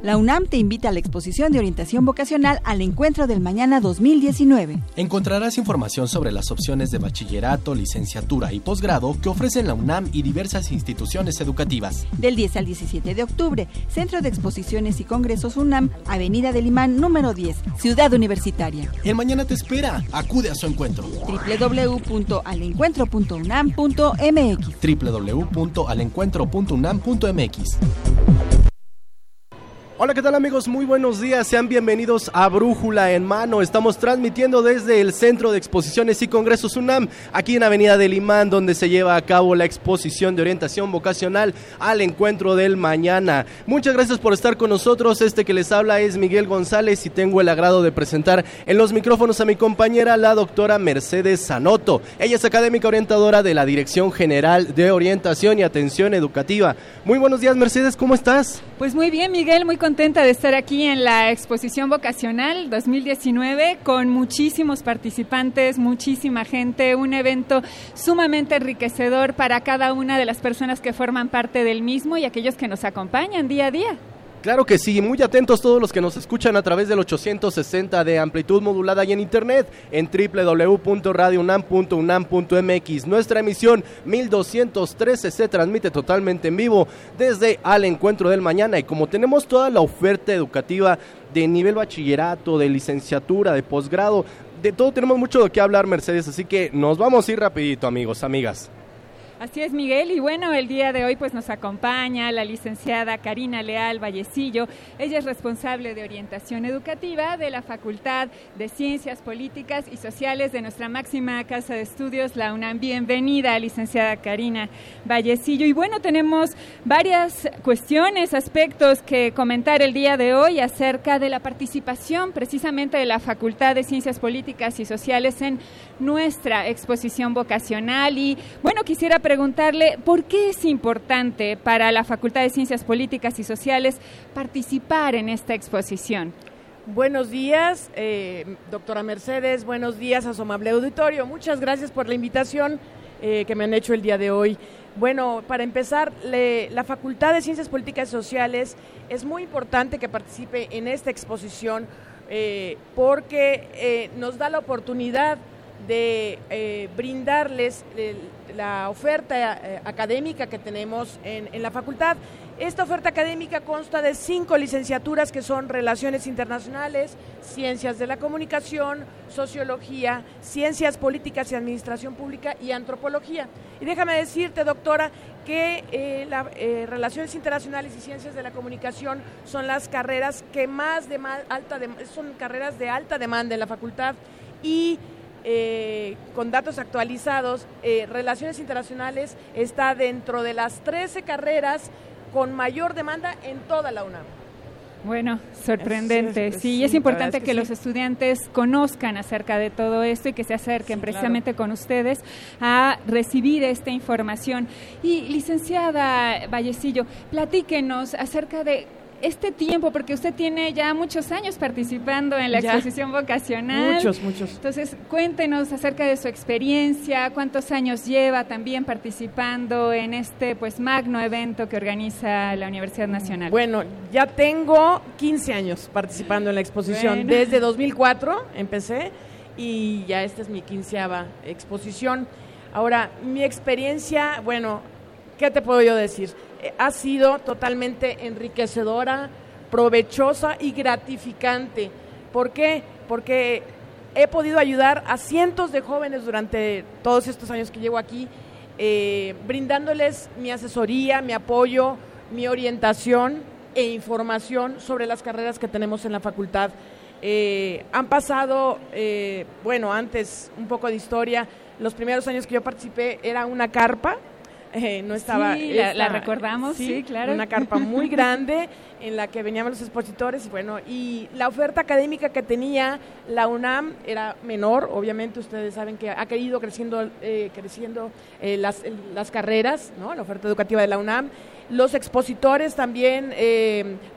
La UNAM te invita a la exposición de orientación vocacional al Encuentro del Mañana 2019. Encontrarás información sobre las opciones de bachillerato, licenciatura y posgrado que ofrecen la UNAM y diversas instituciones educativas. Del 10 al 17 de octubre, Centro de Exposiciones y Congresos UNAM, Avenida del Imán número 10, Ciudad Universitaria. El mañana te espera. Acude a su encuentro. www.alencuentro.unam.mx www.alencuentro.unam.mx Hola, ¿qué tal amigos? Muy buenos días, sean bienvenidos a Brújula en Mano. Estamos transmitiendo desde el Centro de Exposiciones y Congresos UNAM, aquí en Avenida del Imán, donde se lleva a cabo la exposición de orientación vocacional al encuentro del mañana. Muchas gracias por estar con nosotros. Este que les habla es Miguel González y tengo el agrado de presentar en los micrófonos a mi compañera, la doctora Mercedes Sanoto. Ella es académica orientadora de la Dirección General de Orientación y Atención Educativa. Muy buenos días, Mercedes, ¿cómo estás? Pues muy bien, Miguel, muy contenta de estar aquí en la exposición vocacional 2019 con muchísimos participantes, muchísima gente, un evento sumamente enriquecedor para cada una de las personas que forman parte del mismo y aquellos que nos acompañan día a día. Claro que sí, muy atentos todos los que nos escuchan a través del 860 de amplitud modulada y en internet en www.radiounam.unam.mx. Nuestra emisión 1213 se transmite totalmente en vivo desde al encuentro del mañana y como tenemos toda la oferta educativa de nivel bachillerato, de licenciatura, de posgrado, de todo tenemos mucho de qué hablar Mercedes, así que nos vamos a ir rapidito amigos, amigas. Así es, Miguel. Y bueno, el día de hoy pues nos acompaña la licenciada Karina Leal Vallecillo. Ella es responsable de orientación educativa de la Facultad de Ciencias Políticas y Sociales de nuestra máxima casa de estudios, la UNAM. Bienvenida, licenciada Karina Vallecillo. Y bueno, tenemos varias cuestiones, aspectos que comentar el día de hoy acerca de la participación precisamente de la Facultad de Ciencias Políticas y Sociales en nuestra exposición vocacional. Y bueno, quisiera preguntarle por qué es importante para la Facultad de Ciencias Políticas y Sociales participar en esta exposición. Buenos días, eh, doctora Mercedes, buenos días a su amable auditorio. Muchas gracias por la invitación eh, que me han hecho el día de hoy. Bueno, para empezar, la Facultad de Ciencias Políticas y Sociales es muy importante que participe en esta exposición eh, porque nos da la oportunidad de eh, brindarles la oferta eh, académica que tenemos en, en, la facultad. Esta oferta académica consta de cinco licenciaturas que son Relaciones Internacionales, Ciencias de la Comunicación, Sociología, Ciencias Políticas y Administración Pública y Antropología. Y déjame decirte, doctora, que eh, la, Relaciones Internacionales y Ciencias de la Comunicación son las carreras que más de alta de, son carreras de alta demanda en la facultad y eh, con datos actualizados, eh, Relaciones Internacionales está dentro de las 13 carreras con mayor demanda en toda la UNAM. Bueno, sorprendente. sí, es importante que, los estudiantes conozcan acerca de todo esto y que se acerquen precisamente con ustedes a recibir esta información. Y licenciada Vallecillo, platíquenos acerca de este tiempo, porque usted tiene ya muchos años participando en la exposición vocacional. Muchos, muchos. Entonces, cuéntenos acerca de su experiencia, cuántos años lleva también participando en este pues magno evento que organiza la Universidad Nacional. Bueno, ya tengo 15 años participando en la exposición. Desde 2004 empecé y ya esta es mi quinceava exposición. Ahora, mi experiencia, bueno, ¿qué te puedo yo decir? Ha sido totalmente enriquecedora, provechosa y gratificante. ¿Por qué? Porque he podido ayudar a cientos de jóvenes durante todos estos años que llevo aquí, eh, brindándoles mi asesoría, mi apoyo, mi orientación e información sobre las carreras que tenemos en la facultad. Eh, han pasado, eh, bueno, antes un poco de historia, los primeros años que yo participé era una carpa eh, no estaba. Sí, la, recordamos, sí, claro. Una carpa muy grande en la que venían los expositores y bueno, y la oferta académica que tenía la UNAM era menor, obviamente ustedes saben que ha querido creciendo, eh, creciendo eh, las, las, carreras, ¿no? la oferta educativa de la UNAM, los expositores también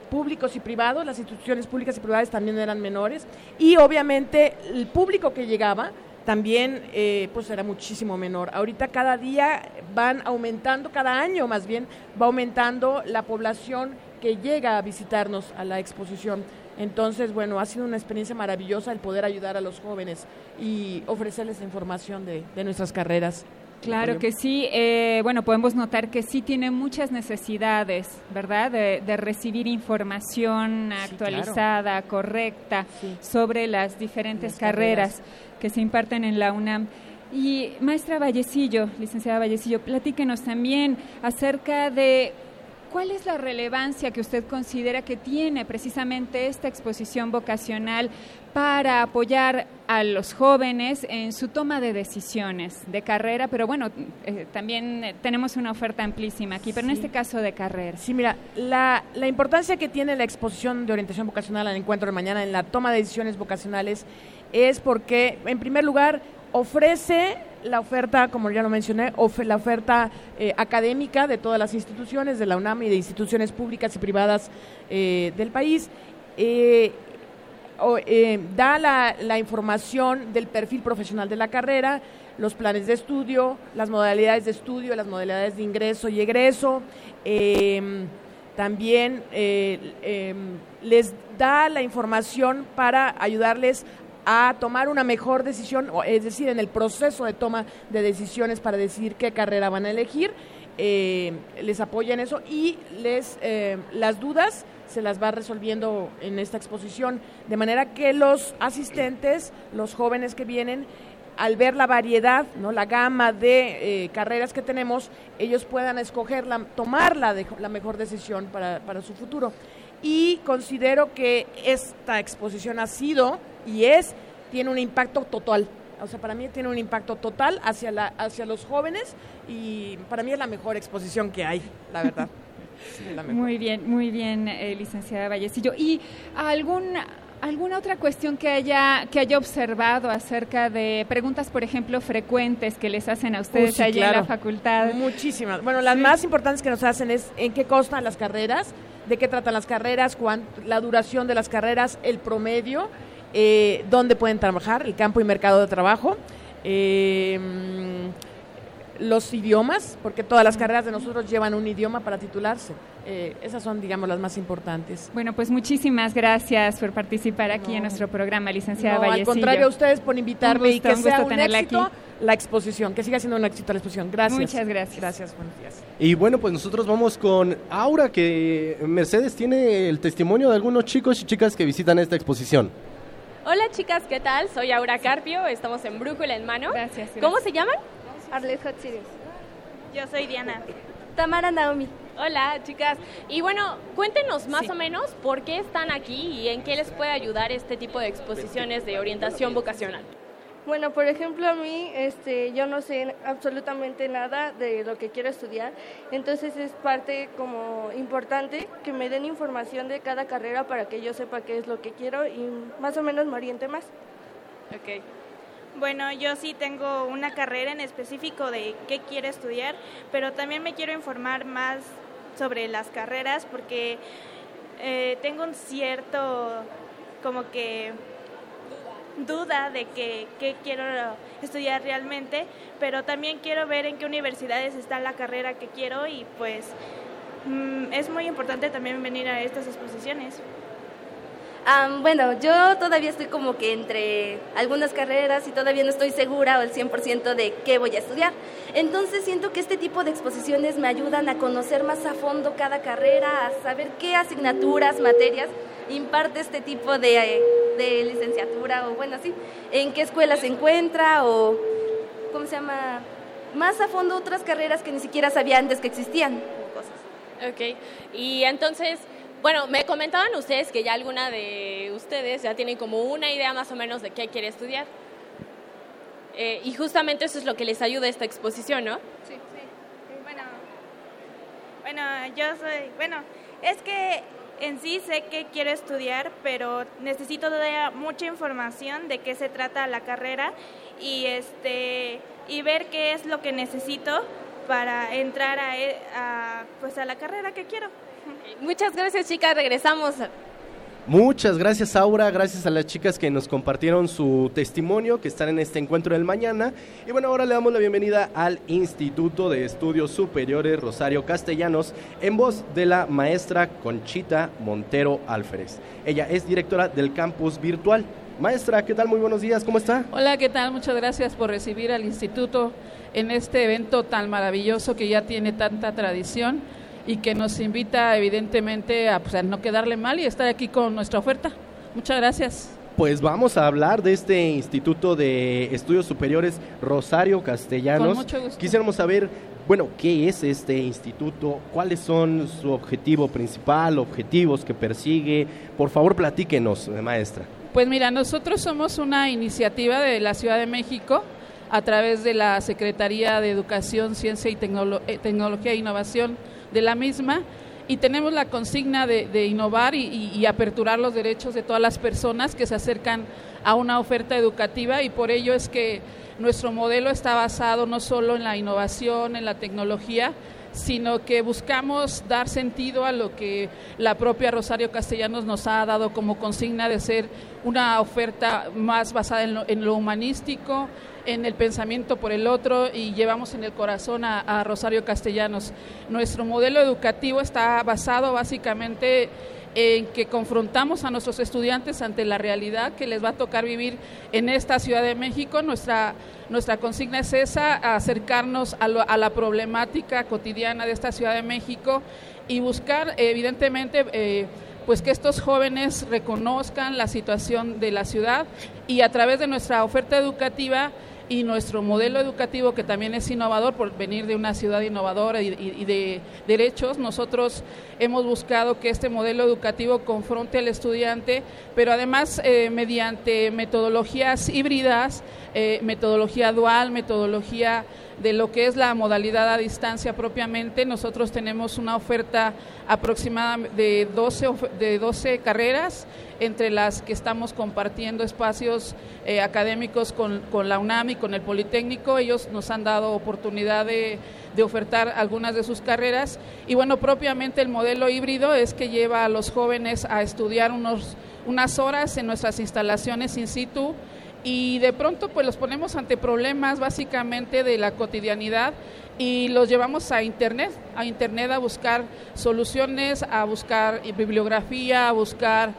públicos y privados, las instituciones públicas y privadas también eran menores y obviamente el público que llegaba también eh, pues era muchísimo menor. Ahorita cada día van aumentando, cada año más bien, va aumentando la población que llega a visitarnos a la exposición. Entonces, bueno, ha sido una experiencia maravillosa el poder ayudar a los jóvenes y ofrecerles información de, nuestras carreras. Claro que sí. Eh, bueno, podemos notar que sí tiene muchas necesidades, ¿verdad? De, recibir información actualizada, correcta, sobre las diferentes carreras que se imparten en la UNAM. Y maestra Vallecillo, licenciada Vallecillo, platíquenos también acerca de cuál es la relevancia que usted considera que tiene precisamente esta exposición vocacional para apoyar a los jóvenes en su toma de decisiones de carrera, pero bueno, eh, también tenemos una oferta amplísima aquí, pero en este caso de carrera. Sí, mira, la, la importancia que tiene la exposición de orientación vocacional al encuentro de mañana en la toma de decisiones vocacionales es porque, en primer lugar, ofrece la oferta, como ya lo mencioné, la oferta eh, académica de todas las instituciones, de la UNAM y de instituciones públicas y privadas eh, del país. Eh, da la, información del perfil profesional de la carrera, los planes de estudio, las modalidades de estudio, las modalidades de ingreso y egreso. Em, también em, les da la información para ayudarles a tomar una mejor decisión, es decir, en el proceso de toma de decisiones para decidir qué carrera van a elegir, eh, les apoya en eso y les eh, las dudas se las va resolviendo en esta exposición, de manera que los asistentes, los jóvenes que vienen, al ver la variedad, no la gama de eh, carreras que tenemos, ellos puedan escoger, la, tomar la, la mejor decisión para, para su futuro. Y considero que esta exposición ha sido y es, tiene un impacto total. O sea, para mí tiene un impacto total hacia, la, hacia los jóvenes y para mí es la mejor exposición que hay, la verdad. muy bien, muy bien, eh, licenciada Vallecillo. ¿Y algún, alguna otra cuestión que haya, que haya observado acerca de preguntas, por ejemplo, frecuentes que les hacen a ustedes allá en la facultad? Muchísimas. Bueno, las más importantes que nos hacen es en qué costan las carreras, de qué tratan las carreras, la duración de las carreras, el promedio eh, dónde pueden trabajar, el campo y mercado de trabajo. Eh, los idiomas, porque todas las carreras de nosotros llevan un idioma para titularse. Eh, esas son, digamos, las más importantes. Bueno, pues muchísimas gracias por participar aquí en nuestro programa, licenciada no, Al contrario, a ustedes por invitarme y que sea un éxito la exposición, que siga siendo un éxito la exposición. Gracias. Muchas gracias. Gracias, buenos días. Y bueno, pues nosotros vamos con Aura, que Mercedes tiene el testimonio de algunos chicos y chicas que visitan esta exposición. Hola chicas, ¿qué tal? Soy Aura Carpio, estamos en Brújula en Mano. Gracias. ¿Cómo se llaman? Arles Hatsirius. Yo soy Diana. Tamara Naomi. Hola chicas. Y bueno, cuéntenos más o menos por qué están aquí y en qué les puede ayudar este tipo de exposiciones de orientación vocacional. Bueno, por ejemplo, a mí este, yo no sé absolutamente nada de lo que quiero estudiar, entonces es parte como importante que me den información de cada carrera para que yo sepa qué es lo que quiero y más o menos me oriente más. Ok. Bueno, yo sí tengo una carrera en específico de qué quiero estudiar, pero también me quiero informar más sobre las carreras porque eh, tengo un cierto como que duda de que, quiero estudiar realmente, pero también quiero ver en qué universidades está la carrera que quiero y pues mm, es muy importante también venir a estas exposiciones. Bueno, yo todavía estoy como que entre algunas carreras y todavía no estoy segura o el 100% de qué voy a estudiar. Entonces siento que este tipo de exposiciones me ayudan a conocer más a fondo cada carrera, a saber qué asignaturas, materias imparte este tipo de, de licenciatura o bueno, sí, en qué escuela se encuentra o cómo se llama, más a fondo otras carreras que ni siquiera sabía antes que existían. Cosas. Ok, y entonces, bueno, me comentaban ustedes que ya alguna de ustedes ya tienen como una idea más o menos de qué quiere estudiar. Eh, y justamente eso es lo que les ayuda esta exposición, ¿no? Sí, sí. Bueno, bueno, yo soy, bueno, es que en sí sé que quiero estudiar, pero necesito todavía mucha información de qué se trata la carrera y este y ver qué es lo que necesito para entrar a, e, a pues a la carrera que quiero. Muchas gracias, chicas. Regresamos. Muchas gracias Aura, gracias a las chicas que nos compartieron su testimonio, que están en este encuentro del mañana. Y bueno, ahora le damos la bienvenida al Instituto de Estudios Superiores Rosario Castellanos en voz de la maestra Conchita Montero Alférez. Ella es directora del campus virtual. Maestra, ¿qué tal? Muy buenos días, ¿cómo está? Hola, ¿qué tal? Muchas gracias por recibir al instituto en este evento tan maravilloso que ya tiene tanta tradición y que nos invita evidentemente pues, a, no quedarle mal y estar aquí con nuestra oferta. Muchas gracias. Pues vamos a hablar de este Instituto de Estudios Superiores Rosario Castellanos. Con mucho gusto. Quisiéramos saber, bueno, ¿qué es este instituto? ¿Cuáles son su objetivo principal, objetivos que persigue? Por favor, platíquenos, maestra. Pues mira, nosotros somos una iniciativa de la Ciudad de México a través de la Secretaría de Educación, Ciencia y eh, Tecnología e Innovación de la misma y tenemos la consigna de, innovar y, aperturar los derechos de todas las personas que se acercan a una oferta educativa y por ello es que nuestro modelo está basado no solo en la innovación, en la tecnología, sino que buscamos dar sentido a lo que la propia Rosario Castellanos nos ha dado como consigna de ser una oferta más basada en lo humanístico, en el pensamiento por el otro y llevamos en el corazón a, Rosario Castellanos. Nuestro modelo educativo está basado básicamente en que confrontamos a nuestros estudiantes ante la realidad que les va a tocar vivir en esta Ciudad de México. Nuestra, nuestra consigna es esa, acercarnos a, a la problemática cotidiana de esta Ciudad de México y buscar, evidentemente, eh, pues que estos jóvenes reconozcan la situación de la ciudad y a través de nuestra oferta educativa y nuestro modelo educativo que también es innovador por venir de una ciudad innovadora y, de derechos, nosotros hemos buscado que este modelo educativo confronte al estudiante, pero además eh, mediante metodologías híbridas, eh, metodología dual, metodología de lo que es la modalidad a distancia propiamente, nosotros tenemos una oferta aproximada de 12, de 12 carreras, entre las que estamos compartiendo espacios eh, académicos con, con, la UNAM y con el Politécnico. Ellos nos han dado oportunidad de, de ofertar algunas de sus carreras. Y bueno, propiamente el modelo híbrido es que lleva a los jóvenes a estudiar unos, unas horas en nuestras instalaciones in situ y de pronto pues los ponemos ante problemas básicamente de la cotidianidad y los llevamos a internet, a internet a buscar soluciones, a buscar bibliografía, a buscar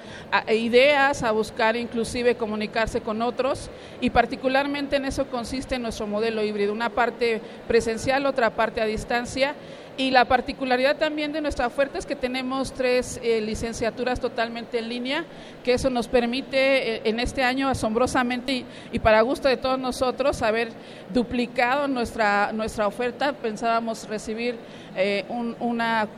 ideas, a buscar inclusive comunicarse con otros y particularmente en eso consiste nuestro modelo híbrido, una parte presencial, otra parte a distancia y la particularidad también de nuestra oferta es que tenemos tres eh, licenciaturas totalmente en línea, que eso nos permite eh, en este año asombrosamente y, para gusto de todos nosotros haber duplicado nuestra, nuestra oferta. Pensábamos recibir eh, una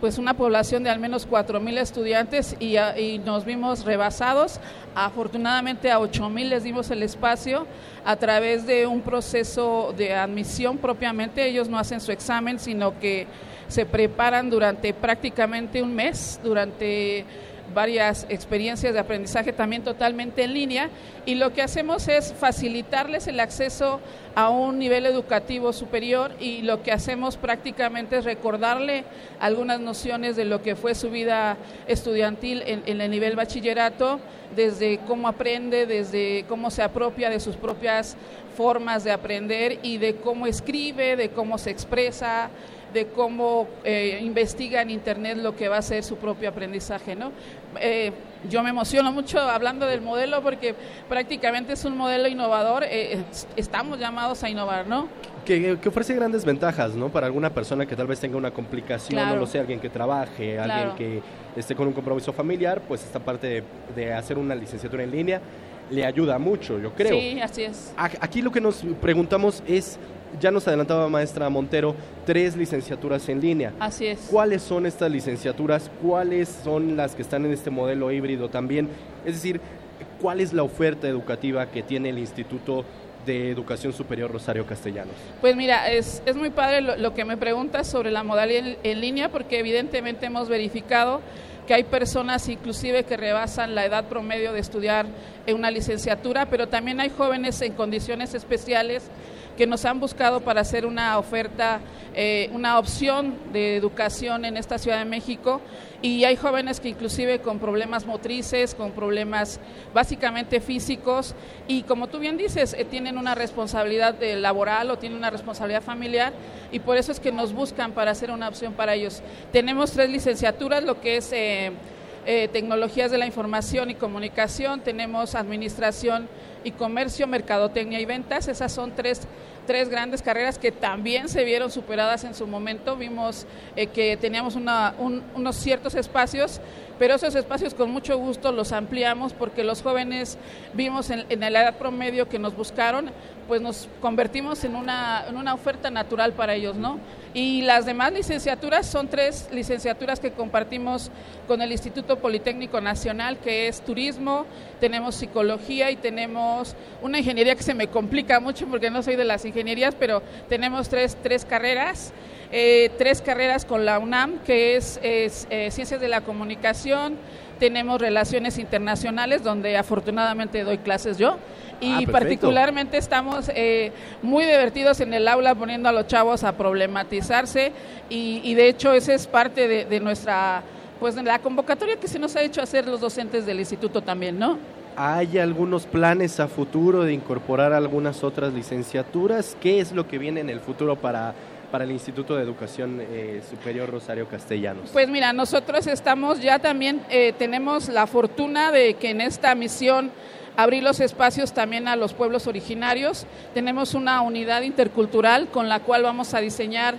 pues una población de al menos 4.000 estudiantes y, y, nos vimos rebasados. Afortunadamente a 8.000 les dimos el espacio a través de un proceso de admisión propiamente. Ellos no hacen su examen, sino que se preparan durante prácticamente un mes, durante varias experiencias de aprendizaje también totalmente en línea y lo que hacemos es facilitarles el acceso a un nivel educativo superior y lo que hacemos prácticamente es recordarle algunas nociones de lo que fue su vida estudiantil en, en el nivel bachillerato, desde cómo aprende, desde cómo se apropia de sus propias formas de aprender y de cómo escribe, de cómo se expresa, de cómo eh, investiga en Internet lo que va a ser su propio aprendizaje. ¿no? Eh, yo me emociono mucho hablando del modelo porque prácticamente es un modelo innovador, eh, estamos llamados a innovar, ¿no? Que, ofrece grandes ventajas, ¿no? Para alguna persona que tal vez tenga una complicación, no lo sé, alguien que trabaje, alguien que esté con un compromiso familiar, pues esta parte de hacer una licenciatura en línea le ayuda mucho, yo creo. Sí, así es. Aquí lo que nos preguntamos es, ya nos adelantaba maestra Montero, tres licenciaturas en línea. Así es. ¿Cuáles son estas licenciaturas? ¿Cuáles son las que están en este modelo híbrido también? Es decir, ¿cuál es la oferta educativa que tiene el instituto de Educación Superior Rosario Castellanos? Pues mira, es, es muy padre lo, lo, que me preguntas sobre la modalidad en, en línea porque evidentemente hemos verificado que hay personas inclusive que rebasan la edad promedio de estudiar en una licenciatura, pero también hay jóvenes en condiciones especiales que nos han buscado para hacer una oferta, eh, una opción de educación en esta Ciudad de México y hay jóvenes que inclusive con problemas motrices, con problemas básicamente físicos y como tú bien dices, eh, tienen una responsabilidad laboral o tienen una responsabilidad familiar y por eso es que nos buscan para hacer una opción para ellos. Tenemos tres licenciaturas, lo que es... Eh, eh, tecnologías de la información y comunicación, tenemos administración y comercio, mercadotecnia y ventas. Esas son tres, tres grandes carreras que también se vieron superadas en su momento. Vimos eh, que teníamos una, unos ciertos espacios, pero esos espacios con mucho gusto los ampliamos porque los jóvenes vimos en, la edad promedio que nos buscaron, pues nos convertimos en una, en una oferta natural para ellos, ¿no? Y las demás licenciaturas son tres licenciaturas que compartimos con el Instituto Politécnico Nacional, que es turismo, tenemos psicología y tenemos una ingeniería que se me complica mucho porque no soy de las ingenierías, pero tenemos tres, tres carreras. Eh, tres carreras con la UNAM, que es, es eh, Ciencias de la Comunicación, tenemos Relaciones Internacionales, donde afortunadamente doy clases yo, y ah, particularmente estamos eh, muy divertidos en el aula poniendo a los chavos a problematizarse y, y de hecho esa es parte de, de, nuestra, pues de la convocatoria que se nos ha hecho hacer los docentes del instituto también, ¿no? ¿Hay algunos planes a futuro de incorporar algunas otras licenciaturas? ¿Qué es lo que viene en el futuro para para el Instituto de Educación eh, Superior Rosario Castellanos? Pues mira, nosotros estamos ya también, eh, tenemos la fortuna de que en esta misión abrir los espacios también a los pueblos originarios. Tenemos una unidad intercultural con la cual vamos a diseñar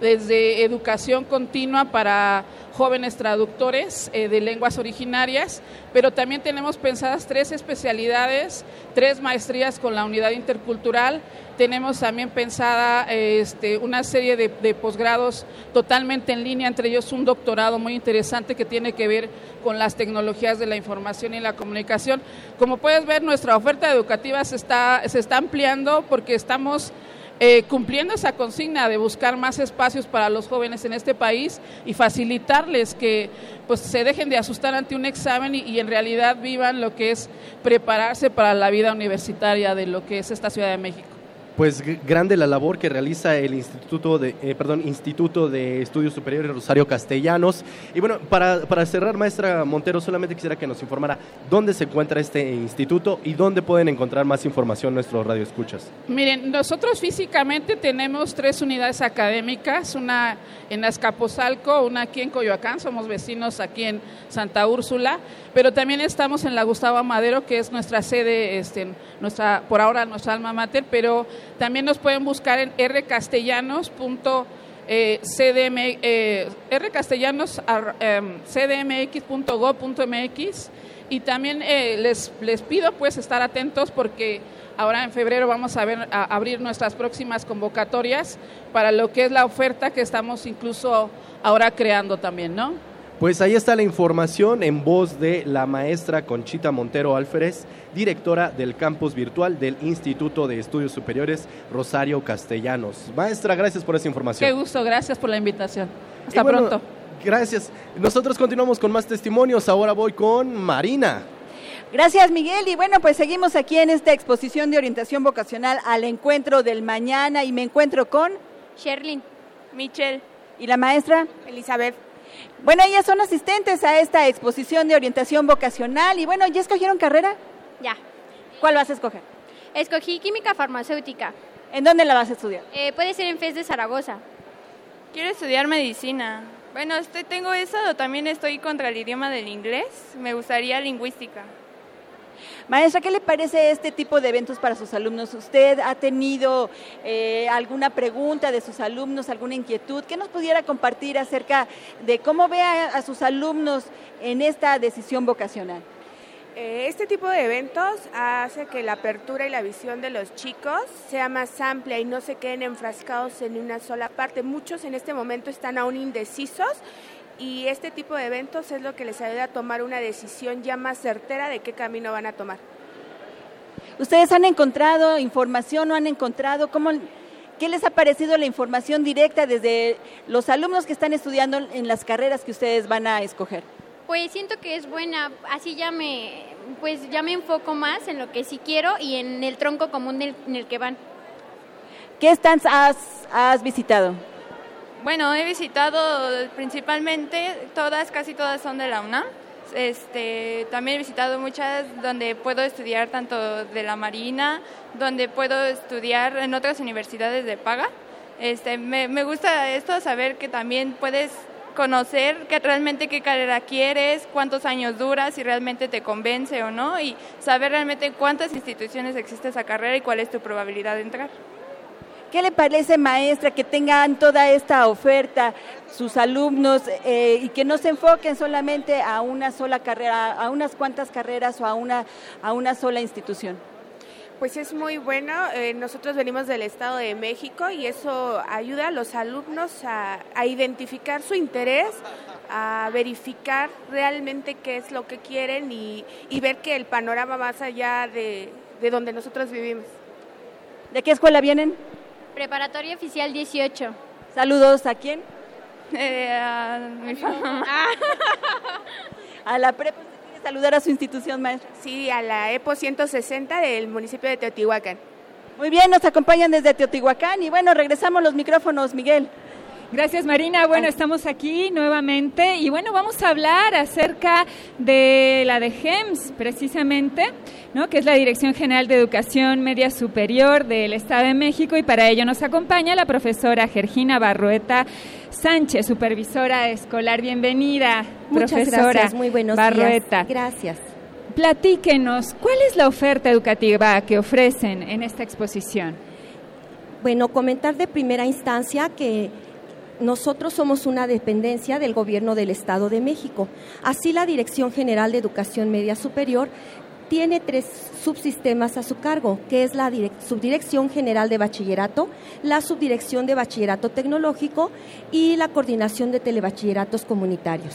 desde educación continua para jóvenes traductores eh, de lenguas originarias, pero también tenemos pensadas tres especialidades, tres maestrías con la unidad intercultural, tenemos también pensada este, una serie de, de posgrados totalmente en línea, entre ellos un doctorado muy interesante que tiene que ver con las tecnologías de la información y la comunicación. Como puedes ver, nuestra oferta educativa se está, se está ampliando porque estamos eh, cumpliendo esa consigna de buscar más espacios para los jóvenes en este país y facilitarles que pues se dejen de asustar ante un examen y, y en realidad vivan lo que es prepararse para la vida universitaria de lo que es esta Ciudad de México pues grande la labor que realiza el Instituto de, eh, perdón, Instituto de Estudios Superiores Rosario Castellanos. Y bueno, para, para, cerrar, maestra Montero, solamente quisiera que nos informara dónde se encuentra este instituto y dónde pueden encontrar más información nuestros radioescuchas. Miren, nosotros físicamente tenemos tres unidades académicas, una en Azcapotzalco, una aquí en Coyoacán, somos vecinos aquí en Santa Úrsula, pero también estamos en la Gustavo Madero, que es nuestra sede, este, nuestra, por ahora nuestra alma mater, pero también nos pueden buscar en rcastellanos.cdm, eh, eh, cdmx.go.mx y también eh, les, les pido pues estar atentos porque ahora en febrero vamos a, ver, a abrir nuestras próximas convocatorias para lo que es la oferta que estamos incluso ahora creando también, ¿no? Pues ahí está la información en voz de la maestra Conchita Montero Alférez, directora del campus virtual del Instituto de Estudios Superiores Rosario Castellanos. Maestra, gracias por esa información. Qué gusto, gracias por la invitación. Hasta bueno, pronto. Gracias. Nosotros continuamos con más testimonios. Ahora voy con Marina. Gracias, Miguel. Y bueno, pues seguimos aquí en esta exposición de orientación vocacional al encuentro del mañana y me encuentro con Sherlyn, Michelle y la maestra Elizabeth. Bueno, ellas son asistentes a esta exposición de orientación vocacional y bueno, ¿ya escogieron carrera? Ya. ¿Cuál vas a escoger? Escogí química farmacéutica. ¿En dónde la vas a estudiar? Eh, puede ser en FES de Zaragoza. Quiero estudiar medicina. Bueno, estoy, tengo eso, o también estoy contra el idioma del inglés. Me gustaría lingüística. Maestra, ¿qué le parece este tipo de eventos para sus alumnos? ¿Usted ha tenido eh, alguna pregunta de sus alumnos, alguna inquietud? ¿Qué nos pudiera compartir acerca de cómo ve a, a sus alumnos en esta decisión vocacional? Eh, este tipo de eventos hace que la apertura y la visión de los chicos sea más amplia y no se queden enfrascados en una sola parte. Muchos en este momento están aún indecisos y este tipo de eventos es lo que les ayuda a tomar una decisión ya más certera de qué camino van a tomar. ¿Ustedes han encontrado información o han encontrado cómo, qué les ha parecido la información directa desde los alumnos que están estudiando en las carreras que ustedes van a escoger? Pues siento que es buena, así ya me, pues ya me enfoco más en lo que sí quiero y en el tronco común en el que van. ¿Qué stands has, has visitado? Bueno, he visitado principalmente, todas, casi todas son de la UNAM. Este, también he visitado muchas donde puedo estudiar tanto de la Marina, donde puedo estudiar en otras universidades de paga. Este, me, me gusta esto, saber que también puedes conocer que realmente qué carrera quieres, cuántos años dura, si realmente te convence o no, y saber realmente en cuántas instituciones existe esa carrera y cuál es tu probabilidad de entrar. ¿Qué le parece, maestra, que tengan toda esta oferta sus alumnos eh, y que no se enfoquen solamente a una sola carrera, a unas cuantas carreras o a una, a una sola institución? Pues es muy bueno. Eh, nosotros venimos del Estado de México y eso ayuda a los alumnos a, identificar su interés, a verificar realmente qué es lo que quieren y, ver que el panorama más allá de, de donde nosotros vivimos. ¿De qué escuela vienen? Preparatoria Oficial 18. Saludos, ¿a quién? Eh, a mi mamá. a la prepa saludar a su institución, maestra? Sí, a la EPO 160 del municipio de Teotihuacán. Muy bien, nos acompañan desde Teotihuacán y bueno, regresamos los micrófonos, Miguel. Gracias Marina. Bueno, estamos aquí nuevamente y bueno, vamos a hablar acerca de la de GEMS precisamente, ¿no? que es la Dirección General de Educación Media Superior del Estado de México y para ello nos acompaña la profesora Gergina Barrueta Sánchez, supervisora escolar. Bienvenida, Muchas profesora gracias, muy buenos Barrueta. Gracias. Platíquenos, ¿cuál es la oferta educativa que ofrecen en esta exposición? Bueno, comentar de primera instancia que nosotros somos una dependencia del Gobierno del Estado de México. Así la Dirección General de Educación Media Superior tiene tres subsistemas a su cargo, que es la Subdirección General de Bachillerato, la Subdirección de Bachillerato Tecnológico y la Coordinación de Telebachilleratos Comunitarios.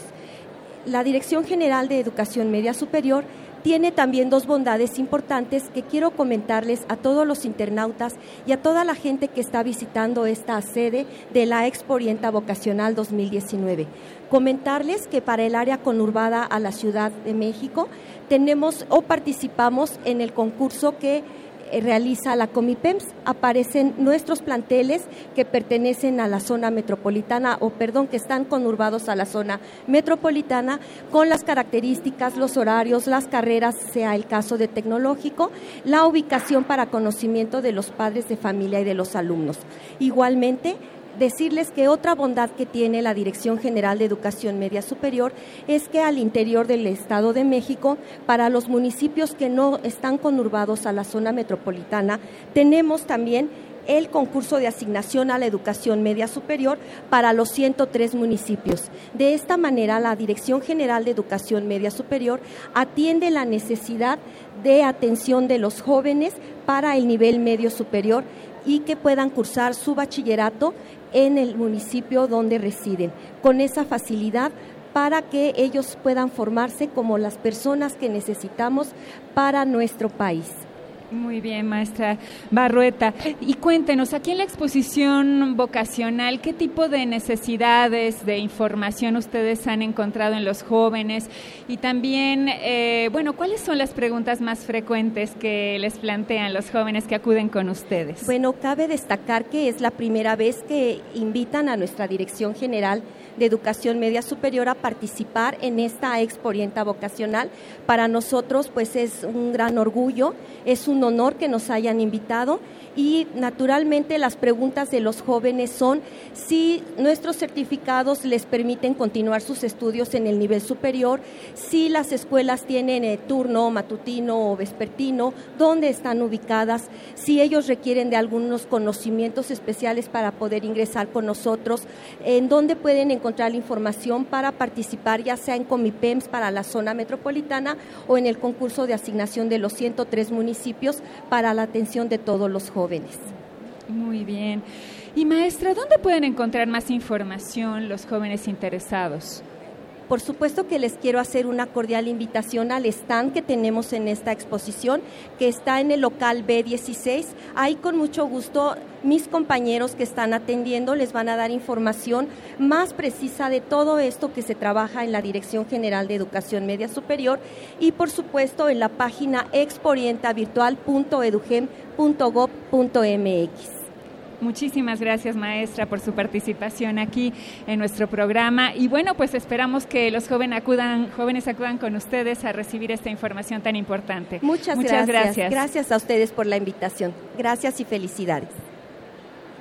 La Dirección General de Educación Media Superior tiene también dos bondades importantes que quiero comentarles a todos los internautas y a toda la gente que está visitando esta sede de la Expo Orienta Vocacional 2019. Comentarles que para el área conurbada a la Ciudad de México tenemos o participamos en el concurso que eh, realiza la Comipems, aparecen nuestros planteles que pertenecen a la zona metropolitana, o perdón, que están conurbados a la zona metropolitana, con las características, los horarios, las carreras, sea el caso de tecnológico, la ubicación para conocimiento de los padres de familia y de los alumnos. Igualmente, decirles que otra bondad que tiene la Dirección General de Educación Media Superior es que al interior del Estado de México, para los municipios que no están conurbados a la zona metropolitana, tenemos también el concurso de asignación a la educación media superior para los 103 municipios. De esta manera, la Dirección General de Educación Media Superior atiende la necesidad de atención de los jóvenes para el nivel medio superior y que puedan cursar su bachillerato en el municipio donde residen, con esa facilidad para que ellos puedan formarse como las personas que necesitamos para nuestro país. Muy bien, maestra Barrueta. Y cuéntenos, aquí en la exposición vocacional, ¿qué tipo de necesidades de información ustedes han encontrado en los jóvenes? Y también, eh, bueno, ¿cuáles son las preguntas más frecuentes que les plantean los jóvenes que acuden con ustedes? Bueno, cabe destacar que es la primera vez que invitan a nuestra Dirección General de Educación Media Superior a participar en esta Expo Orienta Vocacional. Para nosotros, pues es un gran orgullo, es un honor que nos hayan invitado y naturalmente las preguntas de los jóvenes son si nuestros certificados les permiten continuar sus estudios en el nivel superior, si las escuelas tienen eh, turno matutino o vespertino, dónde están ubicadas, si ellos requieren de algunos conocimientos especiales para poder ingresar con nosotros, en dónde pueden encontrar la información para participar ya sea en Comipems para la zona metropolitana o en el concurso de asignación de los 103 municipios para la atención de todos los jóvenes. Muy bien. Y maestra, ¿dónde pueden encontrar más información los jóvenes interesados? Por supuesto que les quiero hacer una cordial invitación al stand que tenemos en esta exposición, que está en el local B16. Ahí con mucho gusto mis compañeros que están atendiendo les van a dar información más precisa de todo esto que se trabaja en la Dirección General de Educación Media Superior y por supuesto en la página expoorientavirtual.edugen.gov.mx. Muchísimas gracias, maestra, por su participación aquí en nuestro programa. Y bueno, pues esperamos que los jóvenes acudan, jóvenes acudan con ustedes a recibir esta información tan importante. Muchas, gracias. gracias. Gracias a ustedes por la invitación. Gracias y felicidades.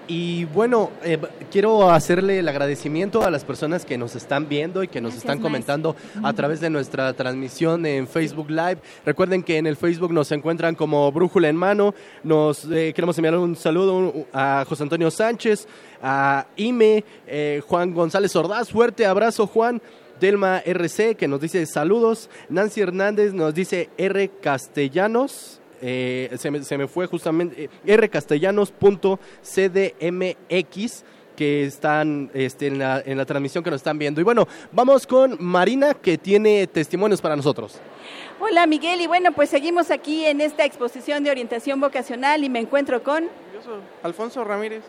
Y bueno, eh, quiero hacerle el agradecimiento a las personas que nos están viendo y que nos están comentando a través de nuestra transmisión en Facebook Live. Recuerden que en el Facebook nos encuentran como Brújula en Mano. Nos eh, queremos enviar un saludo a José Antonio Sánchez, a Ime, eh, Juan González Ordaz. Fuerte abrazo, Juan. Delma RC que nos dice saludos. Nancy Hernández nos dice R Castellanos. Eh, se, me, se, me, fue justamente eh, rcastellanos.cdmx que están este, en, la, en la transmisión que nos están viendo. Y bueno, vamos con Marina que tiene testimonios para nosotros. Hola Miguel, y bueno, pues seguimos aquí en esta exposición de orientación vocacional y me encuentro con... Yo soy Alfonso Ramírez.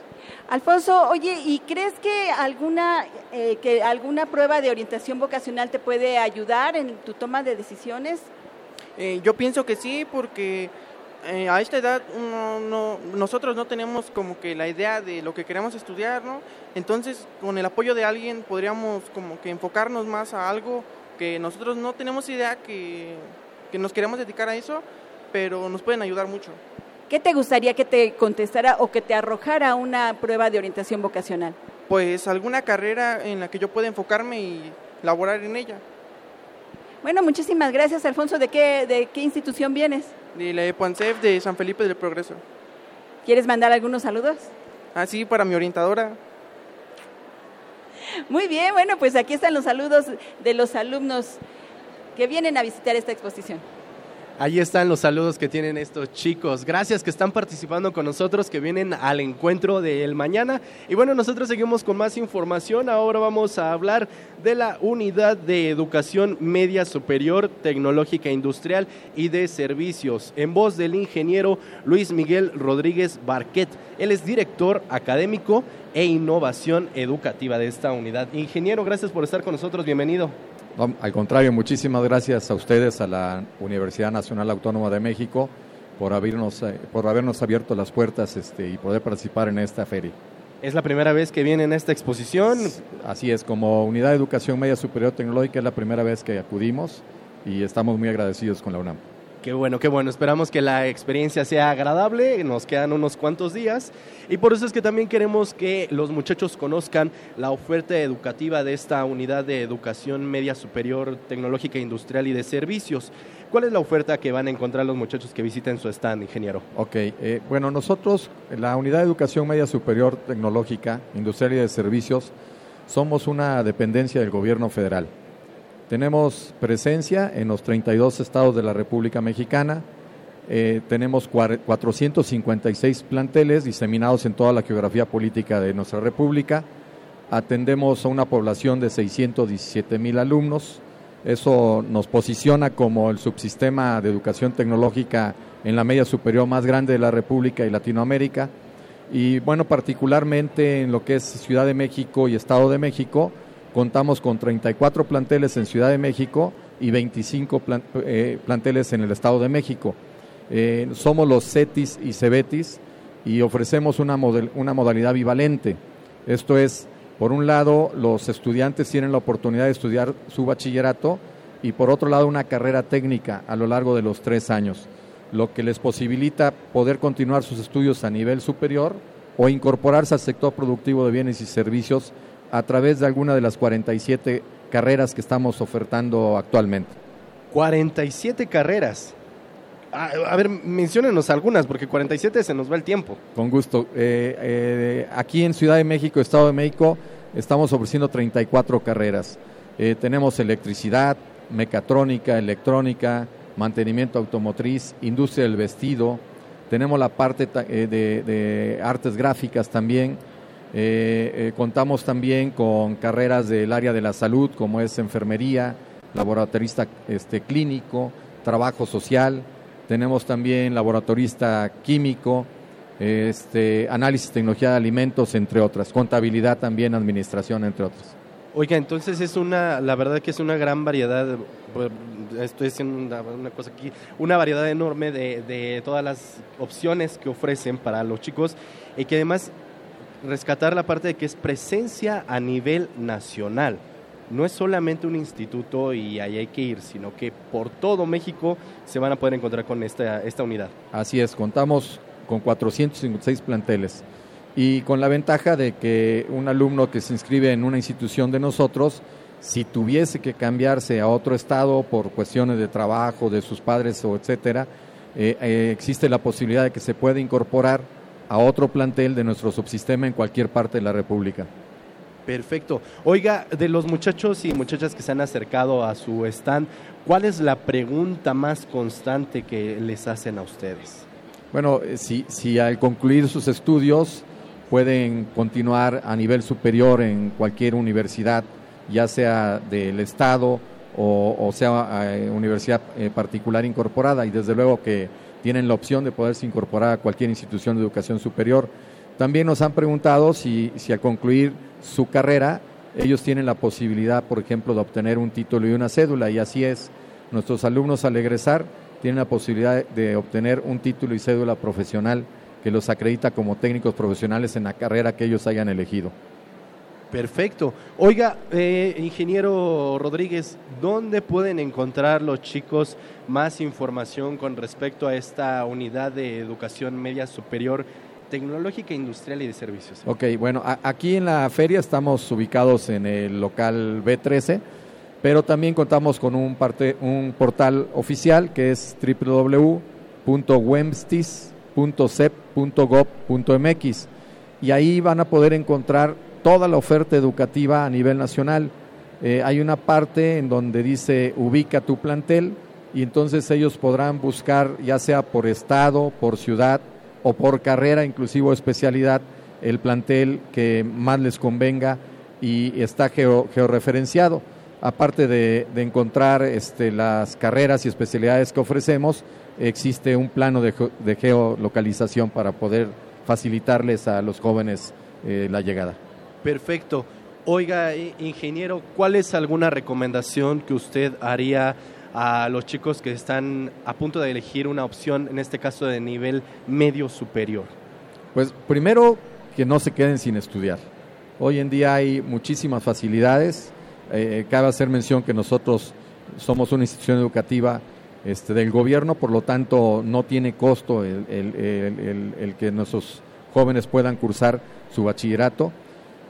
Alfonso, oye, ¿y crees que alguna, eh, que alguna prueba de orientación vocacional te puede ayudar en tu toma de decisiones? Eh, yo pienso que sí, porque eh, a esta edad no, nosotros no tenemos como que la idea de lo que queremos estudiar, ¿no? Entonces, con el apoyo de alguien podríamos como que enfocarnos más a algo que nosotros no tenemos idea que, que nos queremos dedicar a eso, pero nos pueden ayudar mucho. ¿Qué te gustaría que te contestara o que te arrojara una prueba de orientación vocacional? Pues alguna carrera en la que yo pueda enfocarme y laborar en ella. Bueno, muchísimas gracias, Alfonso. ¿De qué, de qué institución vienes? de la EPOANCEF de San Felipe del Progreso. ¿Quieres mandar algunos saludos? Ah, sí, para mi orientadora. Muy bien, bueno, pues aquí están los saludos de los alumnos que vienen a visitar esta exposición. Ahí están los saludos que tienen estos chicos. Gracias que están participando con nosotros, que vienen al encuentro del mañana. Y bueno, nosotros seguimos con más información. Ahora vamos a hablar de la Unidad de Educación Media Superior, Tecnológica Industrial y de Servicios, en voz del ingeniero Luis Miguel Rodríguez Barquet. Él es director académico e innovación educativa de esta unidad. Ingeniero, gracias por estar con nosotros. Bienvenido al contrario, muchísimas gracias a ustedes, a la Universidad Nacional Autónoma de México, por habernos, eh, por habernos abierto las puertas este, y poder participar en esta feria. ¿Es la primera vez que viene en esta exposición? Así es, como Unidad de Educación Media Superior Tecnológica es la primera vez que acudimos y estamos muy agradecidos con la UNAM. Qué bueno, qué bueno. Esperamos que la experiencia sea agradable. Nos quedan unos cuantos días. Y por eso es que también queremos que los muchachos conozcan la oferta educativa de esta unidad de educación media superior, tecnológica, industrial y de servicios. ¿Cuál es la oferta que van a encontrar los muchachos que visiten su stand, ingeniero? Ok, eh, bueno, nosotros, la unidad de educación media superior, tecnológica, industrial y de servicios, somos una dependencia del gobierno federal. Tenemos presencia en los 32 estados de la República Mexicana. Eh, tenemos 456 planteles diseminados en toda la geografía política de nuestra República. Atendemos a una población de 617 mil alumnos. Eso nos posiciona como el subsistema de educación tecnológica en la media superior más grande de la República y Latinoamérica. Y bueno, particularmente en lo que es Ciudad de México y Estado de México, Contamos con 34 planteles en Ciudad de México y 25 eh, planteles en el Estado de México. Eh, somos los CETIS y CEBETIS y ofrecemos una, una modalidad bivalente. Esto es, por un lado, los estudiantes tienen la oportunidad de estudiar su bachillerato y por otro lado una carrera técnica a lo largo de los tres años, lo que les posibilita poder continuar sus estudios a nivel superior o incorporarse al sector productivo de bienes y servicios a través de alguna de las 47 carreras que estamos ofertando actualmente. 47 carreras. A, ver, menciónenos algunas, porque 47 se nos va el tiempo. Con gusto. Eh, eh, aquí en Ciudad de México, Estado de México, estamos ofreciendo 34 carreras. Eh, tenemos electricidad, mecatrónica, electrónica, mantenimiento automotriz, industria del vestido. Tenemos la parte de artes gráficas también Eh, eh, contamos también con carreras del área de la salud, como es enfermería, laboratorista este, clínico, trabajo social. Tenemos también laboratorista químico, este, análisis tecnología de alimentos, entre otras. Contabilidad también, administración, entre otras. Oiga, entonces es una, la verdad que es una gran variedad, estoy haciendo una, cosa aquí, una variedad enorme de, de, todas las opciones que ofrecen para los chicos y que además rescatar la parte de que es presencia a nivel nacional. No es solamente un instituto y ahí hay que ir, sino que por todo México se van a poder encontrar con esta, esta unidad. Así es, contamos con 456 planteles y con la ventaja de que un alumno que se inscribe en una institución de nosotros, si tuviese que cambiarse a otro estado por cuestiones de trabajo, de sus padres o etcétera, eh, eh, existe la posibilidad de que se pueda incorporar a otro plantel de nuestro subsistema en cualquier parte de la República. Perfecto. Oiga, de los muchachos y muchachas que se han acercado a su stand, ¿cuál es la pregunta más constante que les hacen a ustedes? Bueno, eh, si, si al concluir sus estudios pueden continuar a nivel superior en cualquier universidad, ya sea del Estado o, sea eh, universidad eh, particular incorporada y desde luego que tienen la opción de poderse incorporar a cualquier institución de educación superior. También nos han preguntado si, si al concluir su carrera ellos tienen la posibilidad, por ejemplo, de obtener un título y una cédula y así es. Nuestros alumnos al egresar tienen la posibilidad de obtener un título y cédula profesional que los acredita como técnicos profesionales en la carrera que ellos hayan elegido. Perfecto. Oiga, eh, ingeniero Rodríguez, ¿dónde pueden encontrar los chicos más información con respecto a esta unidad de educación media superior tecnológica, industrial y de servicios? Ok, bueno, aquí en la feria estamos ubicados en el local B13, pero también contamos con un, parte, un portal oficial que es www.wemstis.com .cep.gov.mx y ahí van a poder encontrar toda la oferta educativa a nivel nacional. Eh, hay una parte en donde dice ubica tu plantel y entonces ellos podrán buscar ya sea por estado, por ciudad o por carrera, inclusive especialidad, el plantel que más les convenga y está georreferenciado. Aparte de, encontrar este, las carreras y especialidades que ofrecemos, existe un plano de, geolocalización para poder facilitarles a los jóvenes eh, la llegada. Perfecto. Oiga, ingeniero, ¿cuál es alguna recomendación que usted haría a los chicos que están a punto de elegir una opción, en este caso de nivel medio superior? Pues primero que no se queden sin estudiar. Hoy en día hay muchísimas facilidades. Eh, cabe hacer mención que nosotros somos una institución educativa este, del gobierno, por lo tanto no tiene costo el, que nuestros jóvenes puedan cursar su bachillerato.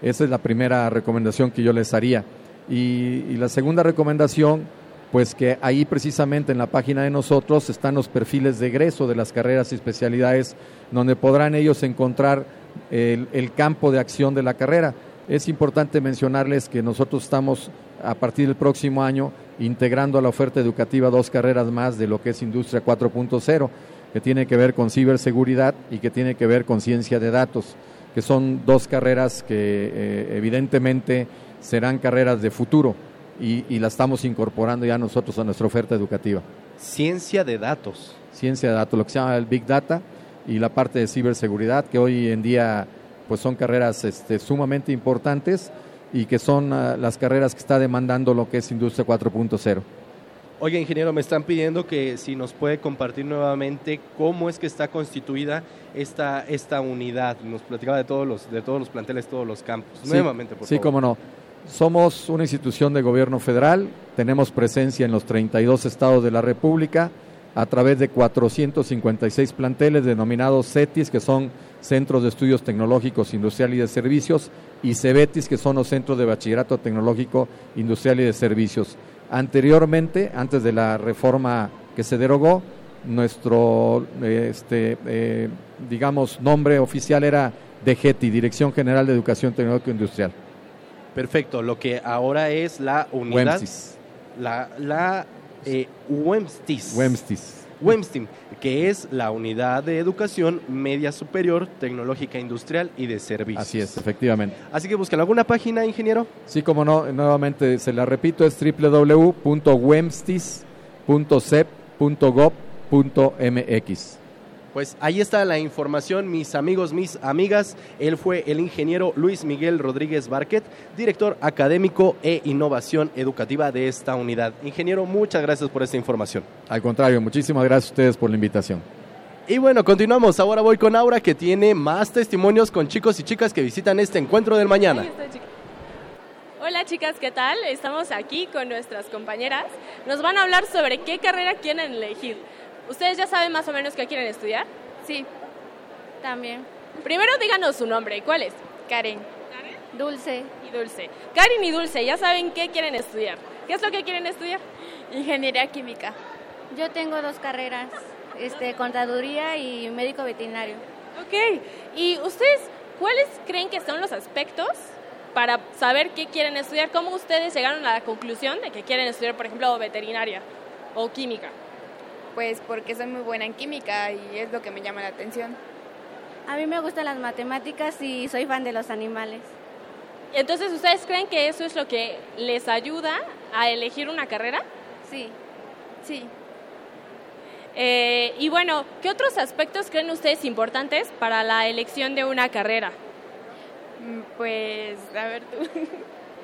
Esa es la primera recomendación que yo les haría. Y, la segunda recomendación, pues que ahí precisamente en la página de nosotros están los perfiles de egreso de las carreras y especialidades, donde podrán ellos encontrar el campo de acción de la carrera. Es importante mencionarles que nosotros estamos a partir del próximo año integrando a la oferta educativa dos carreras más de lo que es Industria 4.0, que tiene que ver con ciberseguridad y que tiene que ver con ciencia de datos, que son dos carreras que eh, evidentemente serán carreras de futuro y, y la estamos incorporando ya nosotros a nuestra oferta educativa. Ciencia de datos. Ciencia de datos, lo que se llama el Big Data y la parte de ciberseguridad, que hoy en día pues son carreras este, sumamente importantes y que son ah, las carreras que está demandando lo que es Industria 4.0. Oye, ingeniero, me están pidiendo que si nos puede compartir nuevamente cómo es que está constituida esta, esta unidad. Nos platicaba de todos los, de todos los planteles, todos los campos. nuevamente, por sí, cómo no. Somos una institución de gobierno federal, tenemos presencia en los 32 estados de la República a través de 456 planteles denominados CETIS, que son Centros de Estudios Tecnológicos, Industrial y de Servicios, y CEBETIS, que son los Centros de Bachillerato Tecnológico, Industrial y de Servicios. Anteriormente, antes de la reforma que se derogó, nuestro, este, eh, digamos, nombre oficial era DGETI, Dirección General de Educación Tecnológica Industrial. Perfecto, lo que ahora es la unidad... La, la eh, WEMSTIS. WEMSTIM, que es la unidad de educación media superior, tecnológica industrial y de servicios. Así es, efectivamente. Así que buscan alguna página, ingeniero. Sí, como no, nuevamente se la repito, es www.wemstis.cep.gov.mx. Pues ahí está la información, mis amigos, mis amigas. Él fue el ingeniero Luis Miguel Rodríguez Barquet, director académico e innovación educativa de esta unidad. Ingeniero, muchas gracias por esta información. Al contrario, muchísimas gracias a ustedes por la invitación. Y bueno, continuamos. Ahora voy con Aura, que tiene más testimonios con chicos y chicas que visitan este encuentro del mañana. Hola chicas, ¿qué tal? Estamos aquí con nuestras compañeras. Nos van a hablar sobre qué carrera quieren elegir. ¿Ustedes ya saben más o menos qué quieren estudiar? Sí, también. Primero díganos su nombre. ¿Cuál es? Karen. Dulce. Y Dulce. Karen y Dulce, ya saben qué quieren estudiar. ¿Qué es lo que quieren estudiar? Ingeniería química. Yo tengo dos carreras, este, contaduría y médico veterinario. Ok. ¿Y ustedes cuáles creen que son los aspectos para saber qué quieren estudiar? ¿Cómo ustedes llegaron a la conclusión de que quieren estudiar, por ejemplo, veterinaria o química? Pues porque soy muy buena en química y es lo que me llama la atención. A mí me gustan las matemáticas y soy fan de los animales. Entonces, ¿ustedes creen que eso es lo que les ayuda a elegir una carrera? Sí, sí. Eh, y bueno, ¿qué otros aspectos creen ustedes importantes para la elección de una carrera? Pues, a ver tú.